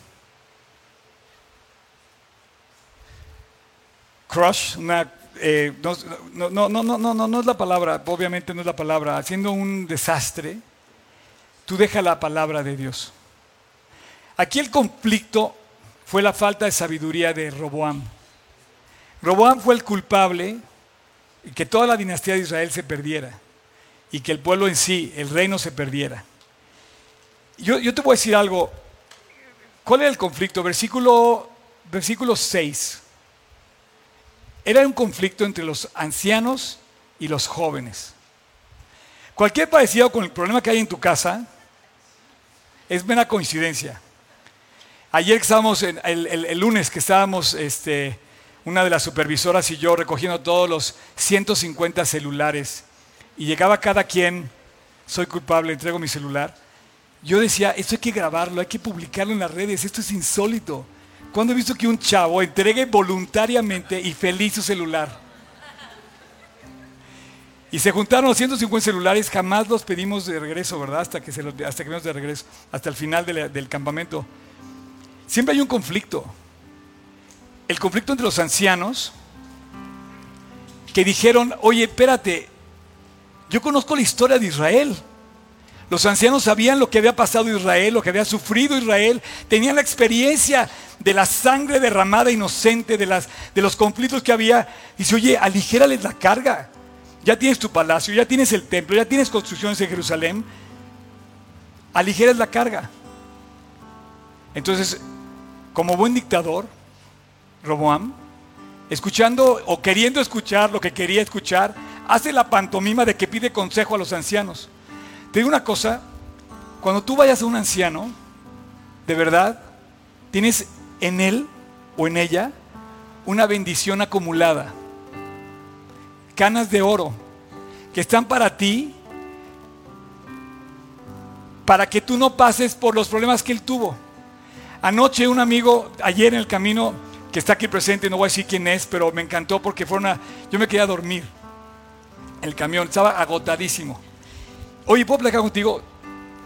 crush, una, eh, no, no, no, no, no, no es la palabra, obviamente no es la palabra, haciendo un desastre, tú deja la palabra de Dios. Aquí el conflicto fue la falta de sabiduría de Roboam. Roboam fue el culpable que toda la dinastía de Israel se perdiera y que el pueblo en sí, el reino se perdiera. Yo, te voy a decir algo. ¿Cuál era el conflicto? Versículo, versículo 6. Era un conflicto entre los ancianos y los jóvenes. Cualquier parecido con el problema que hay en tu casa es mera coincidencia. Ayer estábamos, el, el, lunes que estábamos, este, una de las supervisoras y yo recogiendo todos los 150 celulares y llegaba cada quien, soy culpable, entrego mi celular. Yo decía, esto hay que grabarlo, hay que publicarlo en las redes, esto es insólito. ¿Cuándo he visto que un chavo entregue voluntariamente y feliz su celular? Y se juntaron los 150 celulares, jamás los pedimos de regreso, ¿verdad? Hasta que, se hasta que de regreso, hasta el final del campamento. Siempre hay un conflicto. El conflicto entre los ancianos que dijeron, oye, espérate, yo conozco la historia de Israel. Los ancianos sabían lo que había pasado Israel, lo que había sufrido Israel, tenían la experiencia de la sangre derramada inocente, de, los conflictos que había. Dice, oye, aligérales la carga. Ya tienes tu palacio, ya tienes el templo, ya tienes construcciones en Jerusalén. Aligeras la carga. Entonces, como buen dictador, Roboam, escuchando o queriendo escuchar lo que quería escuchar, hace la pantomima de que pide consejo a los ancianos. Te digo una cosa, cuando tú vayas a un anciano, de verdad, tienes en él o en ella una bendición acumulada, canas de oro, que están para ti, para que tú no pases por los problemas que él tuvo. Anoche un amigo, ayer en el camino, que está aquí presente, no voy a decir quién es, pero me encantó porque fue una, yo me quería dormir el camión, estaba agotadísimo. Oye, ¿puedo platicar contigo?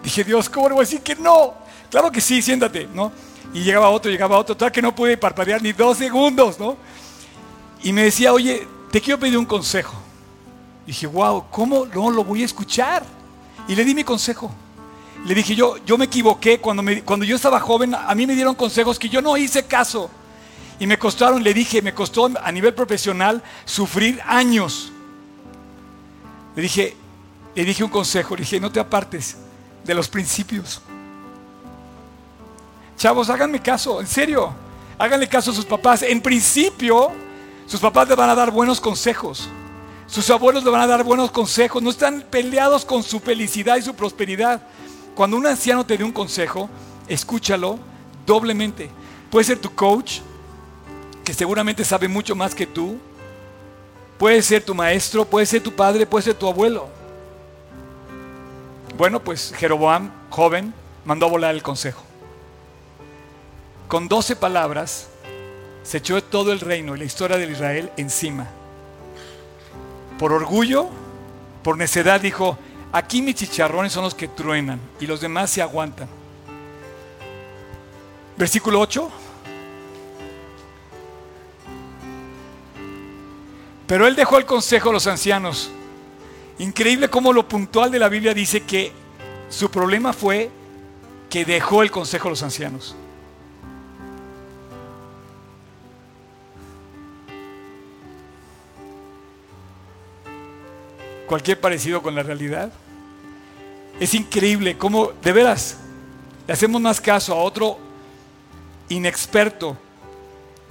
Dije, Dios, ¿cómo le voy a decir que no? Claro que sí, siéntate, ¿no? Y llegaba otro, llegaba otro, total que no pude parpadear ni dos segundos, ¿no? Y me decía, oye, te quiero pedir un consejo. dije, wow, ¿cómo no lo voy a escuchar? Y le di mi consejo. Le dije, yo, yo me equivoqué cuando, me, cuando yo estaba joven, a mí me dieron consejos que yo no hice caso. Y me costaron, le dije, me costó a nivel profesional sufrir años le dije, le dije un consejo, le dije, no te apartes de los principios. Chavos, háganme caso, en serio, háganle caso a sus papás. En principio, sus papás le van a dar buenos consejos. Sus abuelos le van a dar buenos consejos. No están peleados con su felicidad y su prosperidad. Cuando un anciano te dé un consejo, escúchalo doblemente. Puede ser tu coach, que seguramente sabe mucho más que tú. Puede ser tu maestro, puede ser tu padre, puede ser tu abuelo. Bueno, pues Jeroboam, joven, mandó a volar el consejo. Con doce palabras se echó todo el reino y la historia de Israel encima. Por orgullo, por necedad dijo, aquí mis chicharrones son los que truenan y los demás se aguantan. Versículo 8. Pero él dejó el consejo a los ancianos. Increíble cómo lo puntual de la Biblia dice que su problema fue que dejó el consejo a los ancianos. Cualquier parecido con la realidad. Es increíble cómo, de veras, le hacemos más caso a otro inexperto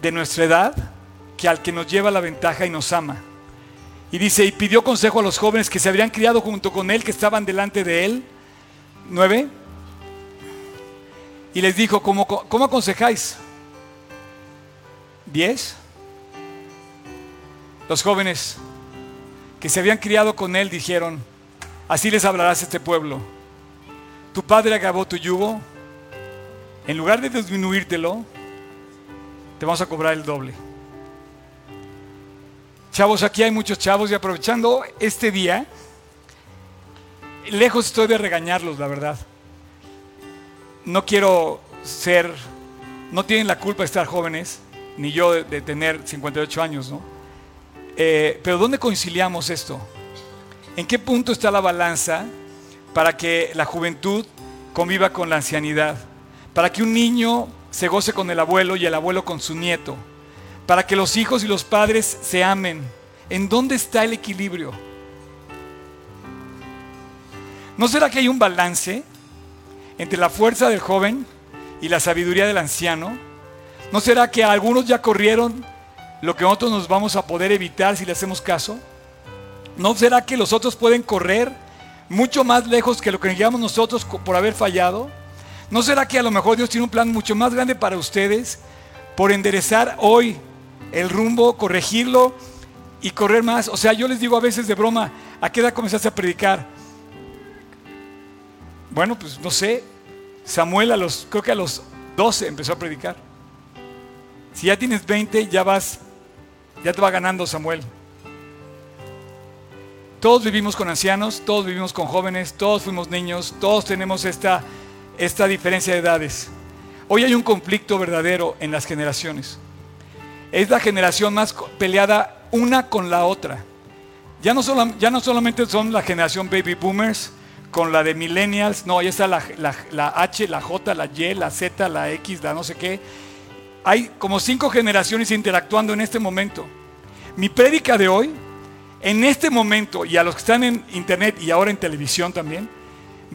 de nuestra edad que al que nos lleva la ventaja y nos ama. Y dice, y pidió consejo a los jóvenes que se habrían criado junto con él, que estaban delante de él. Nueve. Y les dijo, ¿cómo, cómo aconsejáis? Diez. Los jóvenes que se habían criado con él dijeron, así les hablarás a este pueblo. Tu padre acabó tu yugo, en lugar de disminuírtelo, te vamos a cobrar el doble. Chavos, aquí hay muchos chavos y aprovechando este día, lejos estoy de regañarlos, la verdad. No quiero ser, no tienen la culpa de estar jóvenes, ni yo de, tener 58 años, ¿no? Eh, pero ¿dónde conciliamos esto? ¿En qué punto está la balanza para que la juventud conviva con la ancianidad? Para que un niño se goce con el abuelo y el abuelo con su nieto? Para que los hijos y los padres se amen. ¿En dónde está el equilibrio? ¿No será que hay un balance entre la fuerza del joven y la sabiduría del anciano? ¿No será que algunos ya corrieron lo que nosotros nos vamos a poder evitar si le hacemos caso? ¿No será que los otros pueden correr mucho más lejos que lo que llegamos nosotros por haber fallado? ¿No será que a lo mejor Dios tiene un plan mucho más grande para ustedes por enderezar hoy el rumbo, corregirlo y correr más? O sea, yo les digo a veces de broma, ¿a qué edad comenzaste a predicar? Bueno, pues no sé, Samuel a los, creo que a los 12 empezó a predicar. Si ya tienes 20, ya vas ya te va ganando Samuel. Todos vivimos con ancianos, todos vivimos con jóvenes, todos fuimos niños, todos tenemos esta, esta diferencia de edades. Hoy hay un conflicto verdadero en las generaciones. Es la generación más peleada una con la otra. Ya no, ya no solamente son la generación baby boomers con la de millennials, no, ya está la, la H, la J, la Y, la Z, la X, la no sé qué hay como cinco generaciones interactuando en este momento. Mi prédica de hoy, en este momento, y a los que están en internet y ahora en televisión también,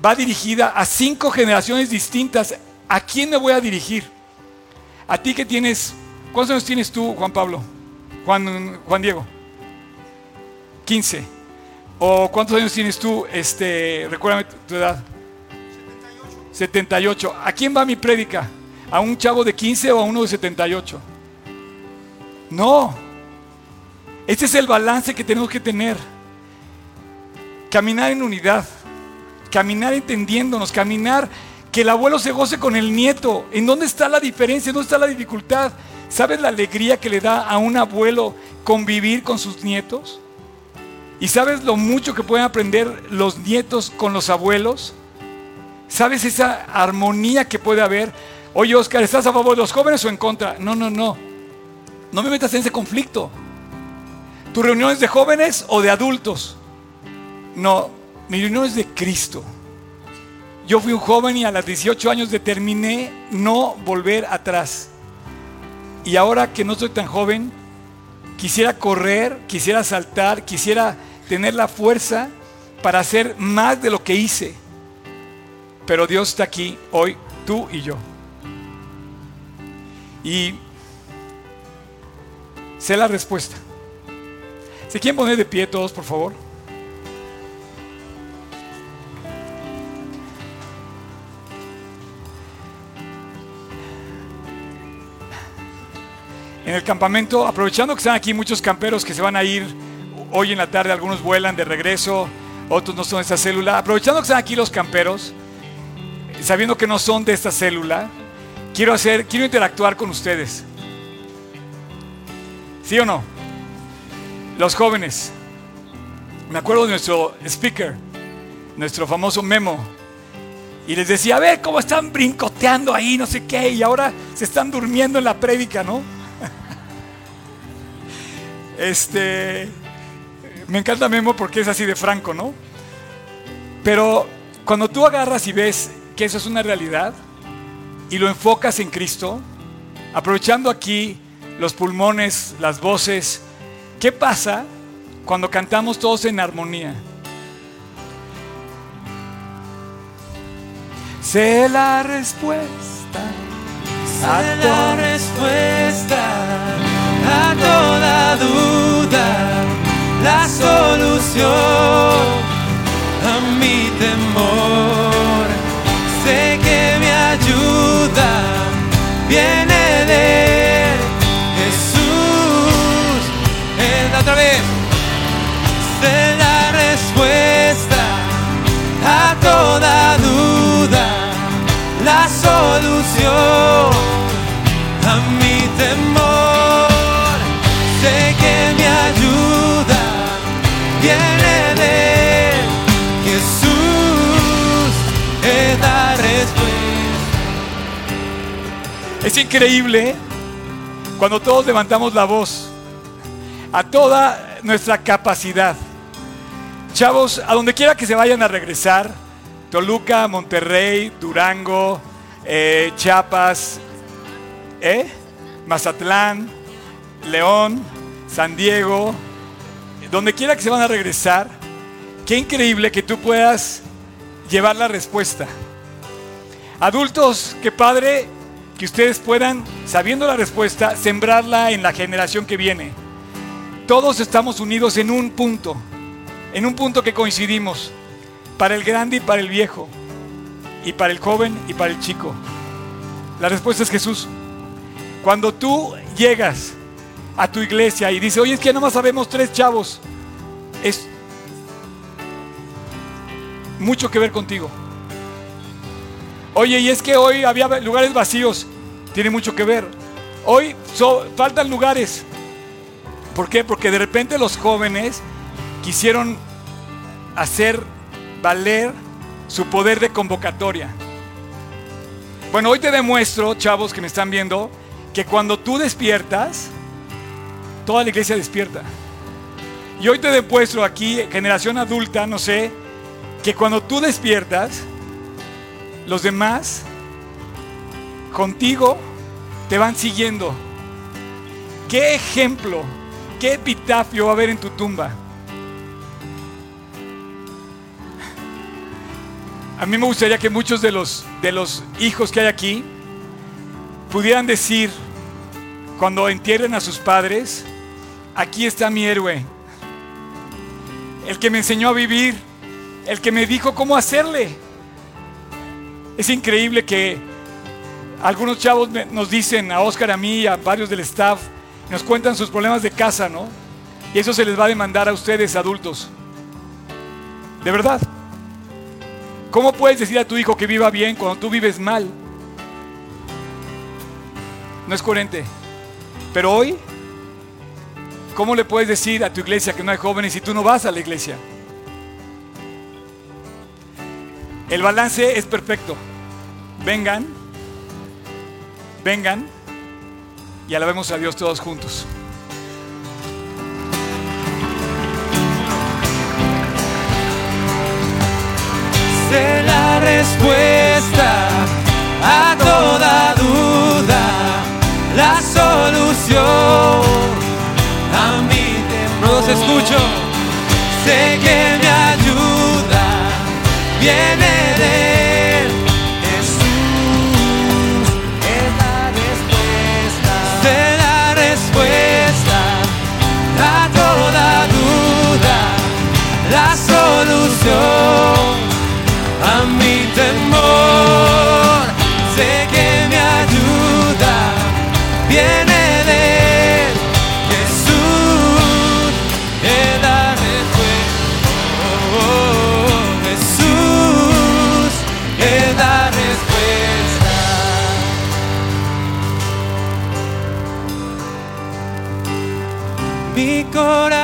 va dirigida a cinco generaciones distintas. ¿A quién me voy a dirigir? A ti que tienes, ¿cuántos años tienes tú, Juan Pablo? Juan, Juan Diego. 15. ¿O cuántos años tienes tú? Este, recuérdame tu edad. 78. 78. ¿A quién va mi prédica? a un chavo de 15 o a uno de 78. No. Este es el balance que tenemos que tener. Caminar en unidad. Caminar entendiéndonos. Caminar que el abuelo se goce con el nieto. ¿En dónde está la diferencia? ¿Dónde está la dificultad? ¿Sabes la alegría que le da a un abuelo convivir con sus nietos? ¿Y sabes lo mucho que pueden aprender los nietos con los abuelos? ¿Sabes esa armonía que puede haber? Oye, Oscar, ¿estás a favor de los jóvenes o en contra? No, no, no. No me metas en ese conflicto. ¿Tu reunión es de jóvenes o de adultos? No, mi reunión es de Cristo. Yo fui un joven y a los 18 años determiné no volver atrás. Y ahora que no soy tan joven, quisiera correr, quisiera saltar, quisiera tener la fuerza para hacer más de lo que hice. Pero Dios está aquí hoy, tú y yo. Y sé la respuesta. ¿Se quieren poner de pie todos, por favor? En el campamento, aprovechando que están aquí muchos camperos que se van a ir hoy en la tarde, algunos vuelan de regreso, otros no son de esta célula. Aprovechando que están aquí los camperos, sabiendo que no son de esta célula, quiero hacer, quiero interactuar con ustedes. ¿Sí o no? Los jóvenes. Me acuerdo de nuestro speaker, nuestro famoso Memo. Y les decía, a ver cómo están brincoteando ahí, no sé qué, y ahora se están durmiendo en la prédica, ¿no? Este, me encanta Memo porque es así de franco, ¿no? Pero cuando tú agarras y ves que eso es una realidad, y lo enfocas en Cristo, aprovechando aquí los pulmones, las voces, ¿qué pasa cuando cantamos todos en armonía? Sé la respuesta. Sé la respuesta a toda duda. La solución a mi temor. Sé que mi ayuda viene de Jesús. Él otra vez. Es increíble ¿eh? cuando todos levantamos la voz a toda nuestra capacidad. Chavos, a donde quiera que se vayan a regresar, Toluca, Monterrey, Durango, eh, Chiapas, ¿eh? Mazatlán, León, San Diego, donde quiera que se van a regresar, qué increíble que tú puedas llevar la respuesta. Adultos, qué padre que ustedes puedan, sabiendo la respuesta, sembrarla en la generación que viene. Todos estamos unidos en un punto, en un punto que coincidimos, para el grande y para el viejo, y para el joven y para el chico. La respuesta es Jesús. Cuando tú llegas a tu iglesia y dices, oye, es que nomás sabemos tres chavos, es mucho que ver contigo. Oye, y es que hoy había lugares vacíos, tiene mucho que ver. Hoy so- faltan lugares. ¿Por qué? Porque de repente los jóvenes quisieron hacer valer su poder de convocatoria. Bueno, hoy te demuestro, chavos que me están viendo, que cuando tú despiertas, toda la iglesia despierta. Y hoy te demuestro aquí, generación adulta, no sé, que cuando tú despiertas, los demás contigo te van siguiendo. ¿Qué ejemplo, qué epitafio va a haber en tu tumba? A mí me gustaría que muchos de los, de los hijos que hay aquí pudieran decir, cuando entierren a sus padres, aquí está mi héroe, el que me enseñó a vivir, el que me dijo cómo hacerle. Es increíble que algunos chavos nos dicen, a Oscar, a mí, a varios del staff, nos cuentan sus problemas de casa, ¿no? Y eso se les va a demandar a ustedes, adultos. De verdad. ¿Cómo puedes decir a tu hijo que viva bien cuando tú vives mal? No es coherente. Pero hoy, ¿cómo le puedes decir a tu iglesia que no hay jóvenes si tú no vas a la iglesia? El balance es perfecto. Vengan, vengan y alabemos a Dios todos juntos. Sé la respuesta a toda duda, la solución a mi temor. Los escucho. Sé que ayuda viene de corazón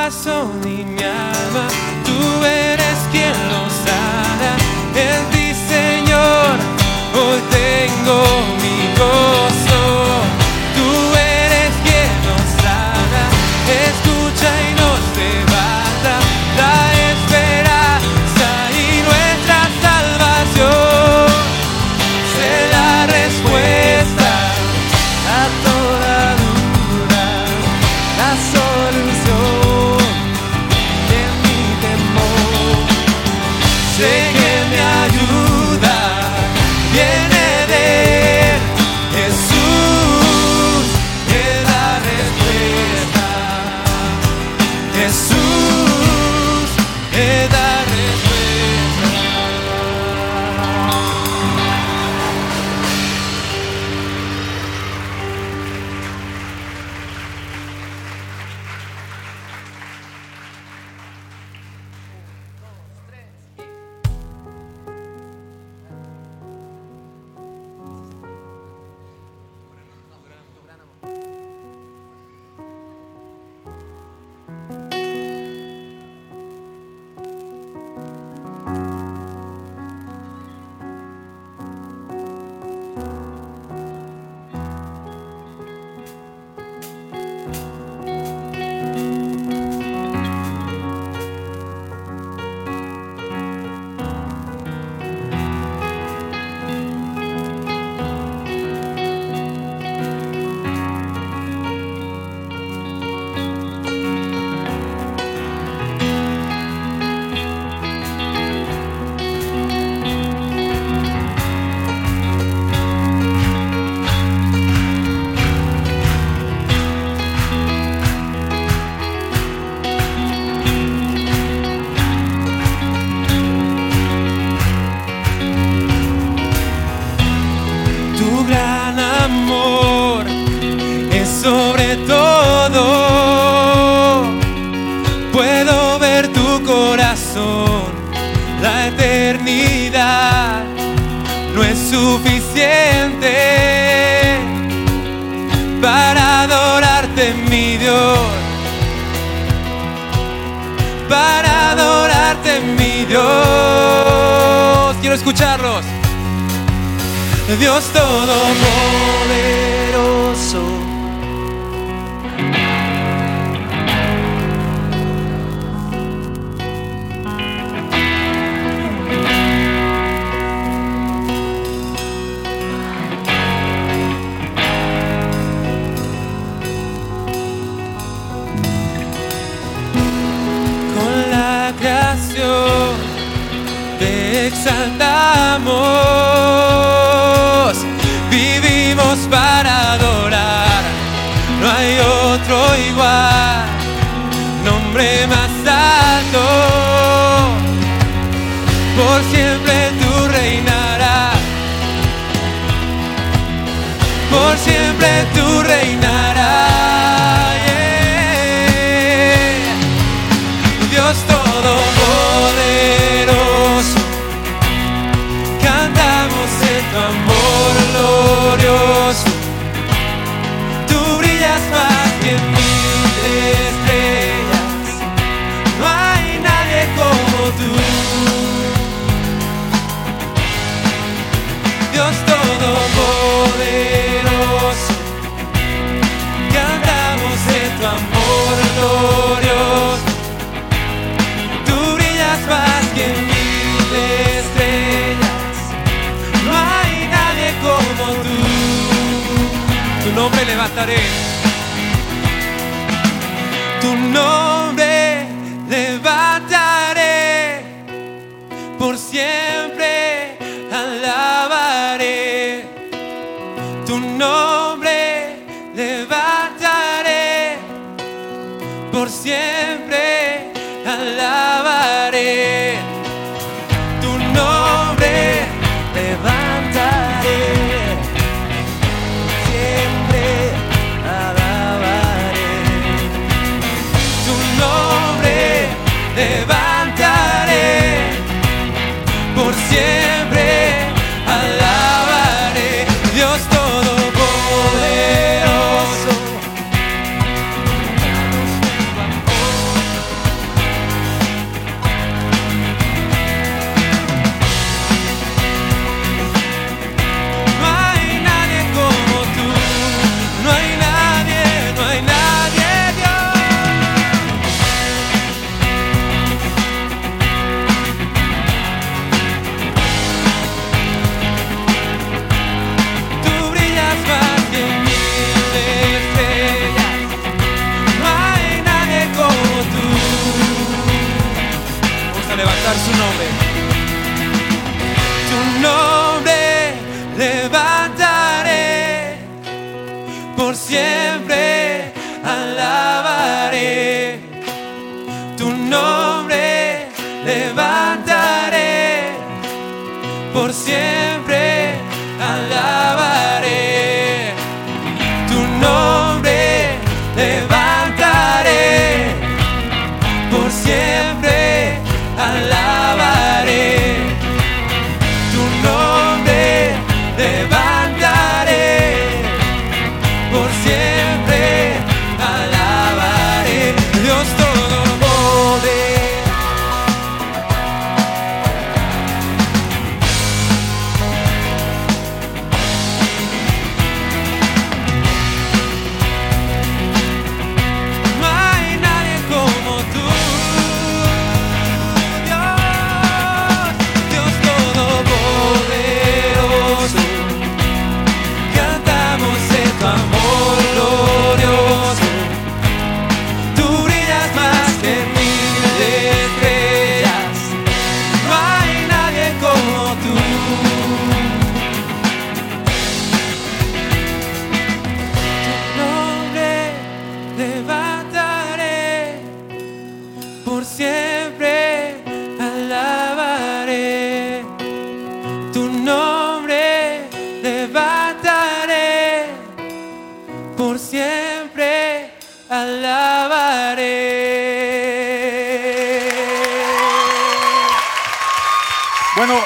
Bueno,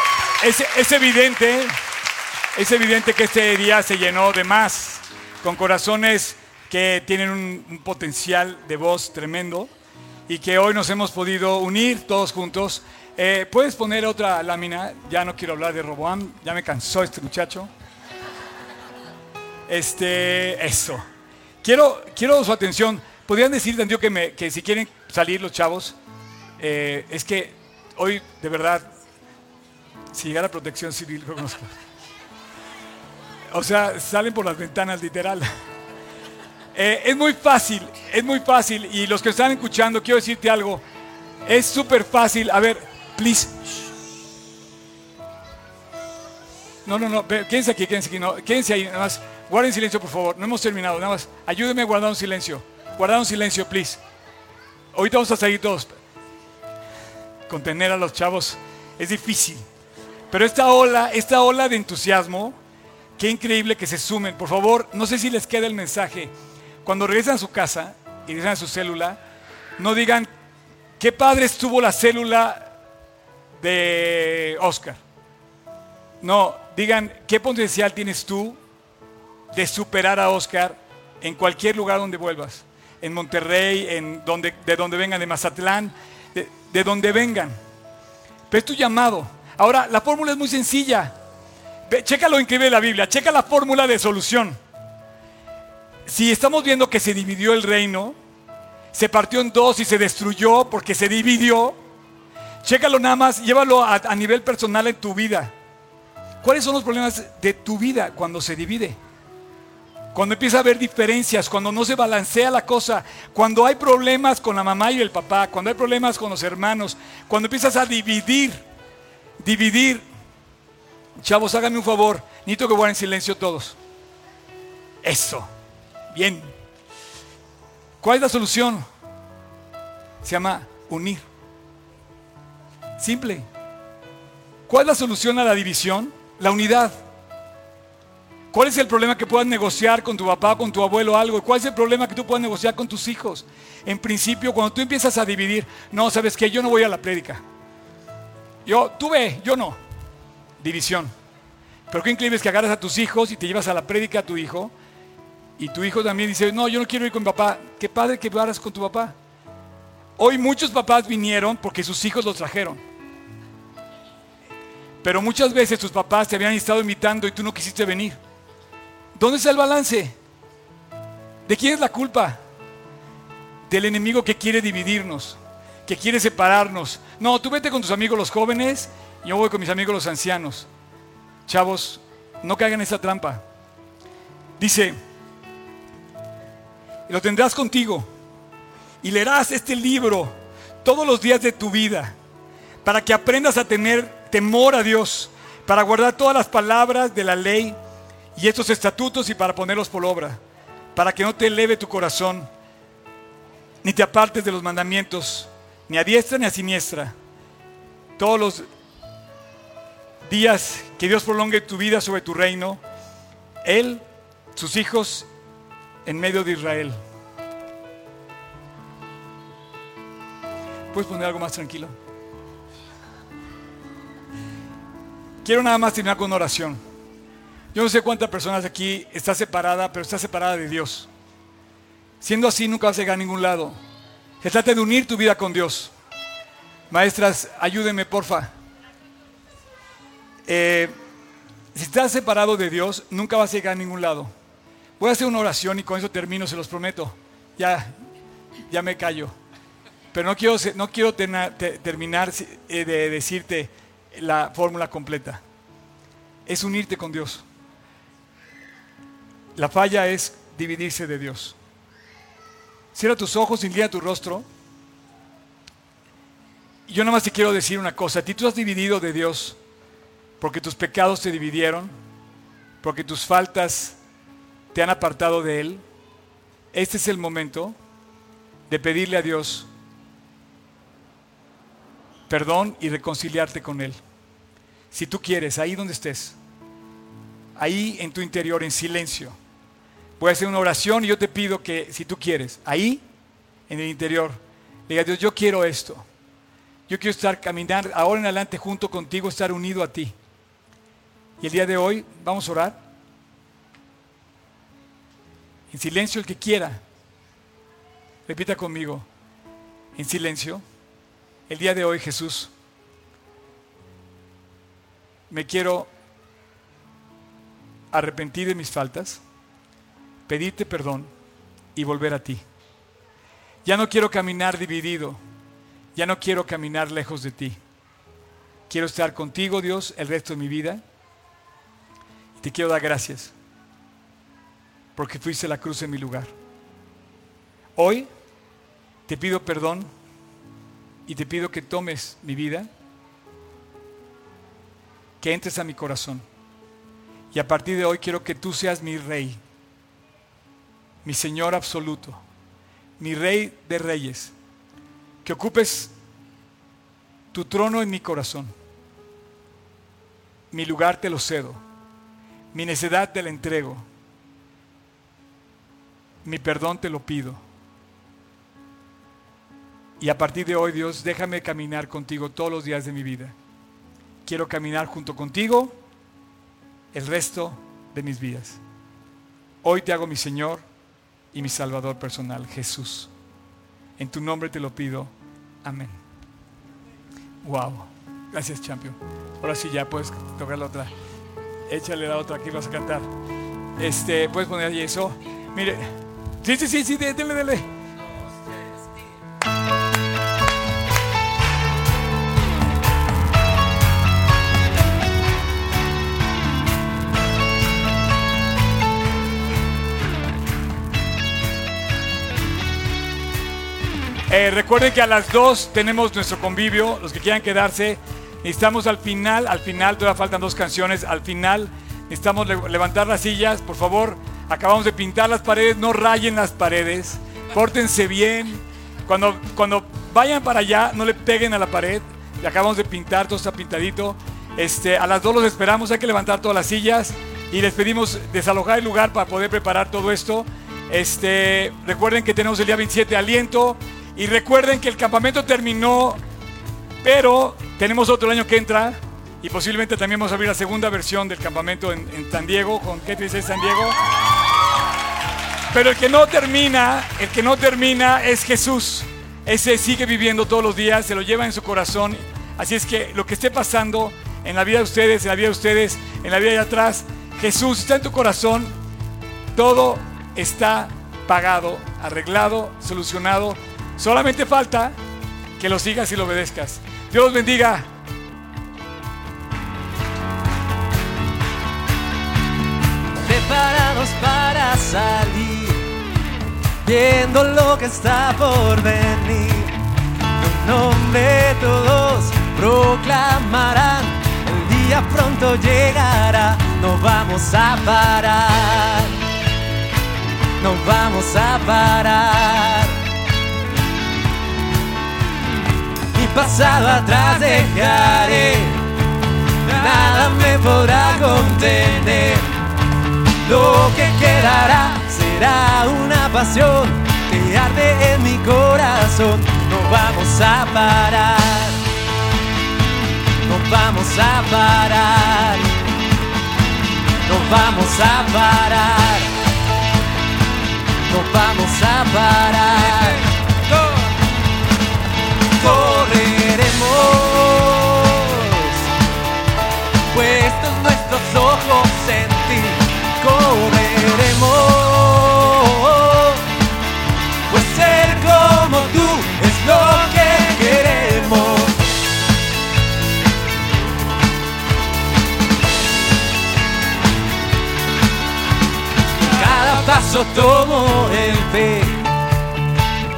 es, es evidente, es evidente que este día se llenó de más, con corazones que tienen un, potencial de voz tremendo y que hoy nos hemos podido unir todos juntos. Eh, ¿Puedes poner otra lámina? Ya no quiero hablar de Roboam, ya me cansó este muchacho. Este, eso. Quiero, quiero su atención. ¿Podrían decir, me, que si quieren salir los chavos? Eh, es que hoy, de verdad, si llegara protección civil, conozco. O sea, salen por las ventanas, literal. Eh, es muy fácil, es muy fácil. Y los que están escuchando, quiero decirte algo. Es súper fácil. A ver, please. No, no, no. Quédense aquí, quédense aquí. No, quédense ahí. Nada más. Guarden silencio, por favor. No hemos terminado. Nada más. Ayúdenme a guardar un silencio. Guardar un silencio, please. Ahorita vamos a salir todos. Contener a los chavos es difícil. Pero esta ola, esta ola de entusiasmo, qué increíble que se sumen. Por favor, no sé si les queda el mensaje. Cuando regresen a su casa y regresen a su célula, no digan, qué padre estuvo la célula de Oscar. No, digan, qué potencial tienes tú de superar a Oscar en cualquier lugar donde vuelvas. En Monterrey, en donde, de donde vengan, de Mazatlán, de, de donde vengan. Pero es tu llamado. Ahora, la fórmula es muy sencilla. Ve, checa lo increíble de la Biblia, checa la fórmula de solución. Si estamos viendo que se dividió el reino, se partió en dos y se destruyó porque se dividió, chécalo nada más, llévalo a, a nivel personal en tu vida. ¿Cuáles son los problemas de tu vida cuando se divide? Cuando empieza a haber diferencias, cuando no se balancea la cosa, cuando hay problemas con la mamá y el papá, cuando hay problemas con los hermanos, cuando empiezas a dividir, dividir. Chavos, háganme un favor, necesito que guarden silencio todos. Eso, bien. ¿Cuál es la solución? Se llama unir. Simple. ¿Cuál es la solución a la división? La unidad. ¿Cuál es el problema que puedas negociar con tu papá, con tu abuelo, algo? ¿Cuál es el problema que tú puedas negociar con tus hijos? En principio, cuando tú empiezas a dividir, no, sabes que yo no voy a la prédica. Yo, tú ve, yo no. División. Pero qué increíble es que agarras a tus hijos y te llevas a la prédica a tu hijo. Y tu hijo también dice, no, yo no quiero ir con mi papá. Qué padre que varas con tu papá. Hoy muchos papás vinieron porque sus hijos los trajeron. Pero muchas veces tus papás te habían estado invitando y tú no quisiste venir. ¿Dónde está el balance? ¿De quién es la culpa? Del enemigo que quiere dividirnos, que quiere separarnos. No, tú vete con tus amigos los jóvenes, yo voy con mis amigos los ancianos. Chavos, no caigan en esa trampa. Dice, lo tendrás contigo y leerás este libro todos los días de tu vida para que aprendas a tener temor a Dios, para guardar todas las palabras de la ley y estos estatutos y para ponerlos por obra, para que no te eleve tu corazón, ni te apartes de los mandamientos, ni a diestra ni a siniestra. Todos los días que Dios prolongue tu vida sobre tu reino, Él, sus hijos, en medio de Israel. ¿Puedes poner algo más tranquilo? Quiero nada más terminar con una oración. Yo no sé cuántas personas aquí está separada, pero está separada de Dios. Siendo así, nunca vas a llegar a ningún lado. Se trata de unir tu vida con Dios. Maestras, ayúdenme, porfa. Eh, si estás separado de Dios, nunca vas a llegar a ningún lado. Voy a hacer una oración y con eso termino, se los prometo. Ya, ya me callo. Pero no quiero, no quiero terminar eh, de decirte la fórmula completa. Es unirte con Dios. La falla es dividirse de Dios. Cierra tus ojos, inclina tu rostro. Y Yo nada más te quiero decir una cosa. A ti tú has dividido de Dios porque tus pecados te dividieron, porque tus faltas te han apartado de Él. Este es el momento de pedirle a Dios perdón y reconciliarte con Él. Si tú quieres, ahí donde estés, ahí en tu interior, en silencio, voy a hacer una oración y yo te pido que, si tú quieres, ahí, en el interior, diga Dios, yo quiero esto. Yo quiero estar caminando ahora en adelante junto contigo, estar unido a ti. Y el día de hoy vamos a orar. En silencio el que quiera. Repita conmigo. En silencio. El día de hoy, Jesús, me quiero arrepentir de mis faltas, pedirte perdón y volver a ti. Ya no quiero caminar dividido, ya no quiero caminar lejos de ti. Quiero estar contigo, Dios, el resto de mi vida. Y te quiero dar gracias porque fuiste la cruz en mi lugar. Hoy te pido perdón y te pido que tomes mi vida, que entres a mi corazón. Y a partir de hoy quiero que tú seas mi rey, mi Señor absoluto, mi rey de reyes, que ocupes tu trono en mi corazón. Mi lugar te lo cedo, mi necedad te la entrego, mi perdón te lo pido. Y a partir de hoy, Dios, déjame caminar contigo todos los días de mi vida. Quiero caminar junto contigo el resto de mis vidas. Hoy te hago mi Señor y mi Salvador personal, Jesús. En tu nombre te lo pido. Amén. Wow. Gracias, champion. Ahora sí ya puedes tocar la otra. Échale la otra, aquí vas a cantar. Este, puedes poner ahí eso. Mire. Sí, sí, sí, sí, dele, dele. Recuerden que a las 2 tenemos nuestro convivio, los que quieran quedarse. Necesitamos al final, al final, todavía faltan dos canciones, al final necesitamos le- levantar las sillas, por favor. Acabamos de pintar las paredes, no rayen las paredes, pórtense bien. Cuando, cuando vayan para allá, no le peguen a la pared. Acabamos de pintar, todo está pintadito. Este, a las 2 los esperamos, hay que levantar todas las sillas y les pedimos desalojar el lugar para poder preparar todo esto. Este, recuerden que tenemos el día 27 aliento y recuerden que el campamento terminó, pero tenemos otro año que entra y posiblemente también vamos a abrir la segunda versión del campamento en, en San Diego con Ketris San Diego. Pero el que no termina, el que no termina es Jesús. Ese sigue viviendo todos los días, se lo lleva en su corazón. Así es que lo que esté pasando en la vida de ustedes, en la vida de ustedes, en la vida de atrás, Jesús está en tu corazón. Todo está pagado, arreglado, solucionado. Solamente falta que lo sigas y lo obedezcas. Dios bendiga. preparados para salir, viendo lo que está por venir. Tu nombre todos proclamarán, el día pronto llegará, no vamos a parar, no vamos a parar. Pasado atrás dejaré, nada me podrá contener. Lo que quedará será una pasión que arde en mi corazón. No vamos a parar, no vamos a parar, no vamos a parar, no vamos a parar. Correremos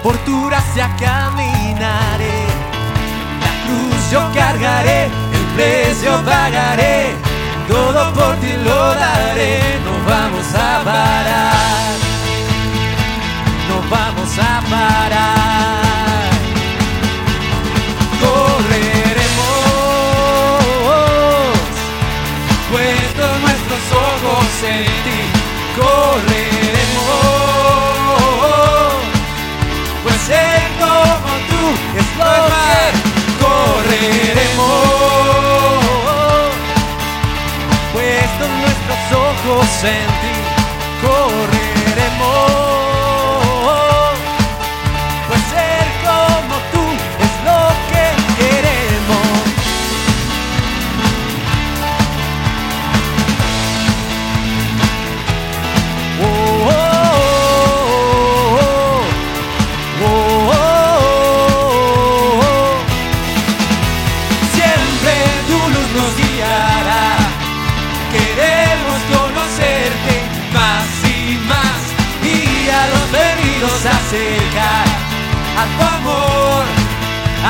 por tu gracia caminaré. La cruz yo cargaré, el precio pagaré, todo por ti lo daré, no vamos a parar, no vamos a parar, correremos, puestos nuestros ojos en ti, correremos, vez correremos, puestos nuestros ojos en ti.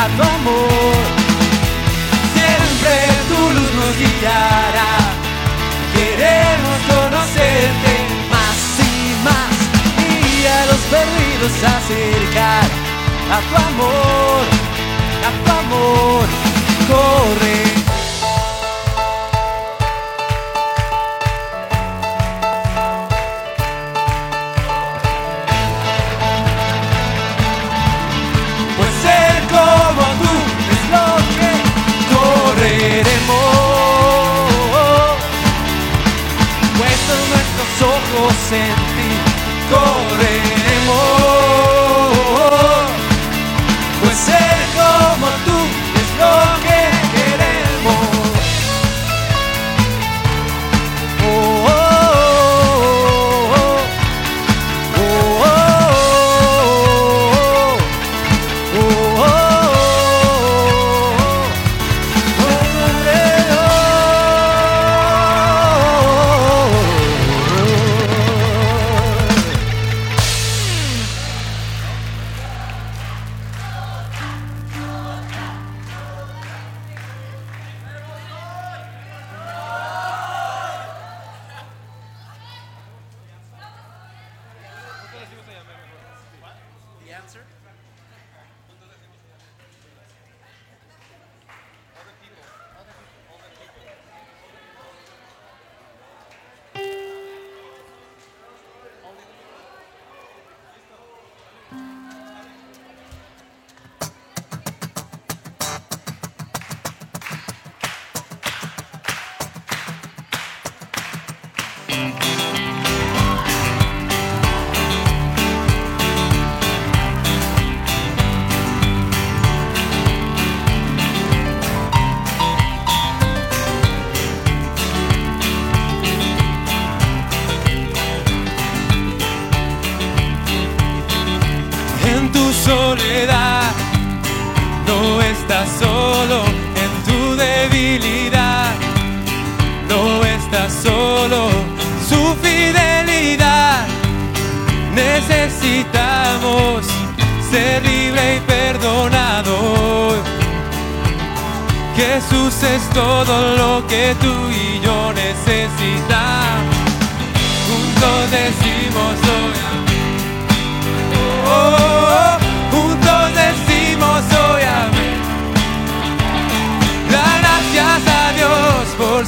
a tu amor. Siempre tu luz nos guiará. Queremos conocerte más y más y a los perdidos acercar a tu amor, a tu amor. Corre.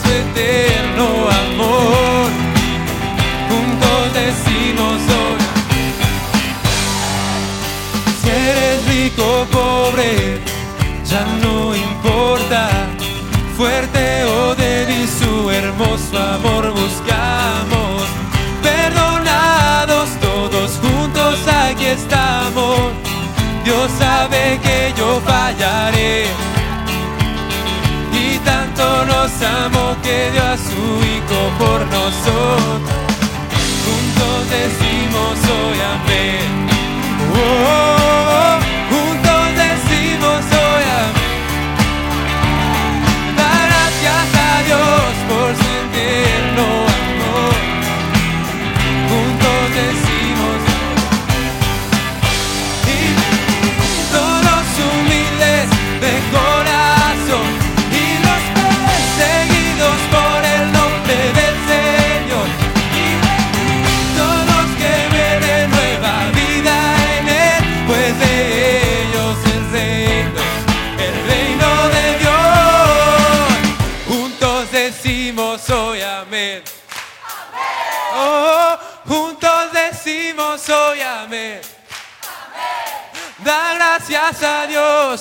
eterno amor. por nosotros.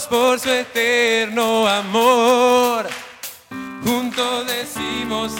Por su eterno amor. Juntos decimos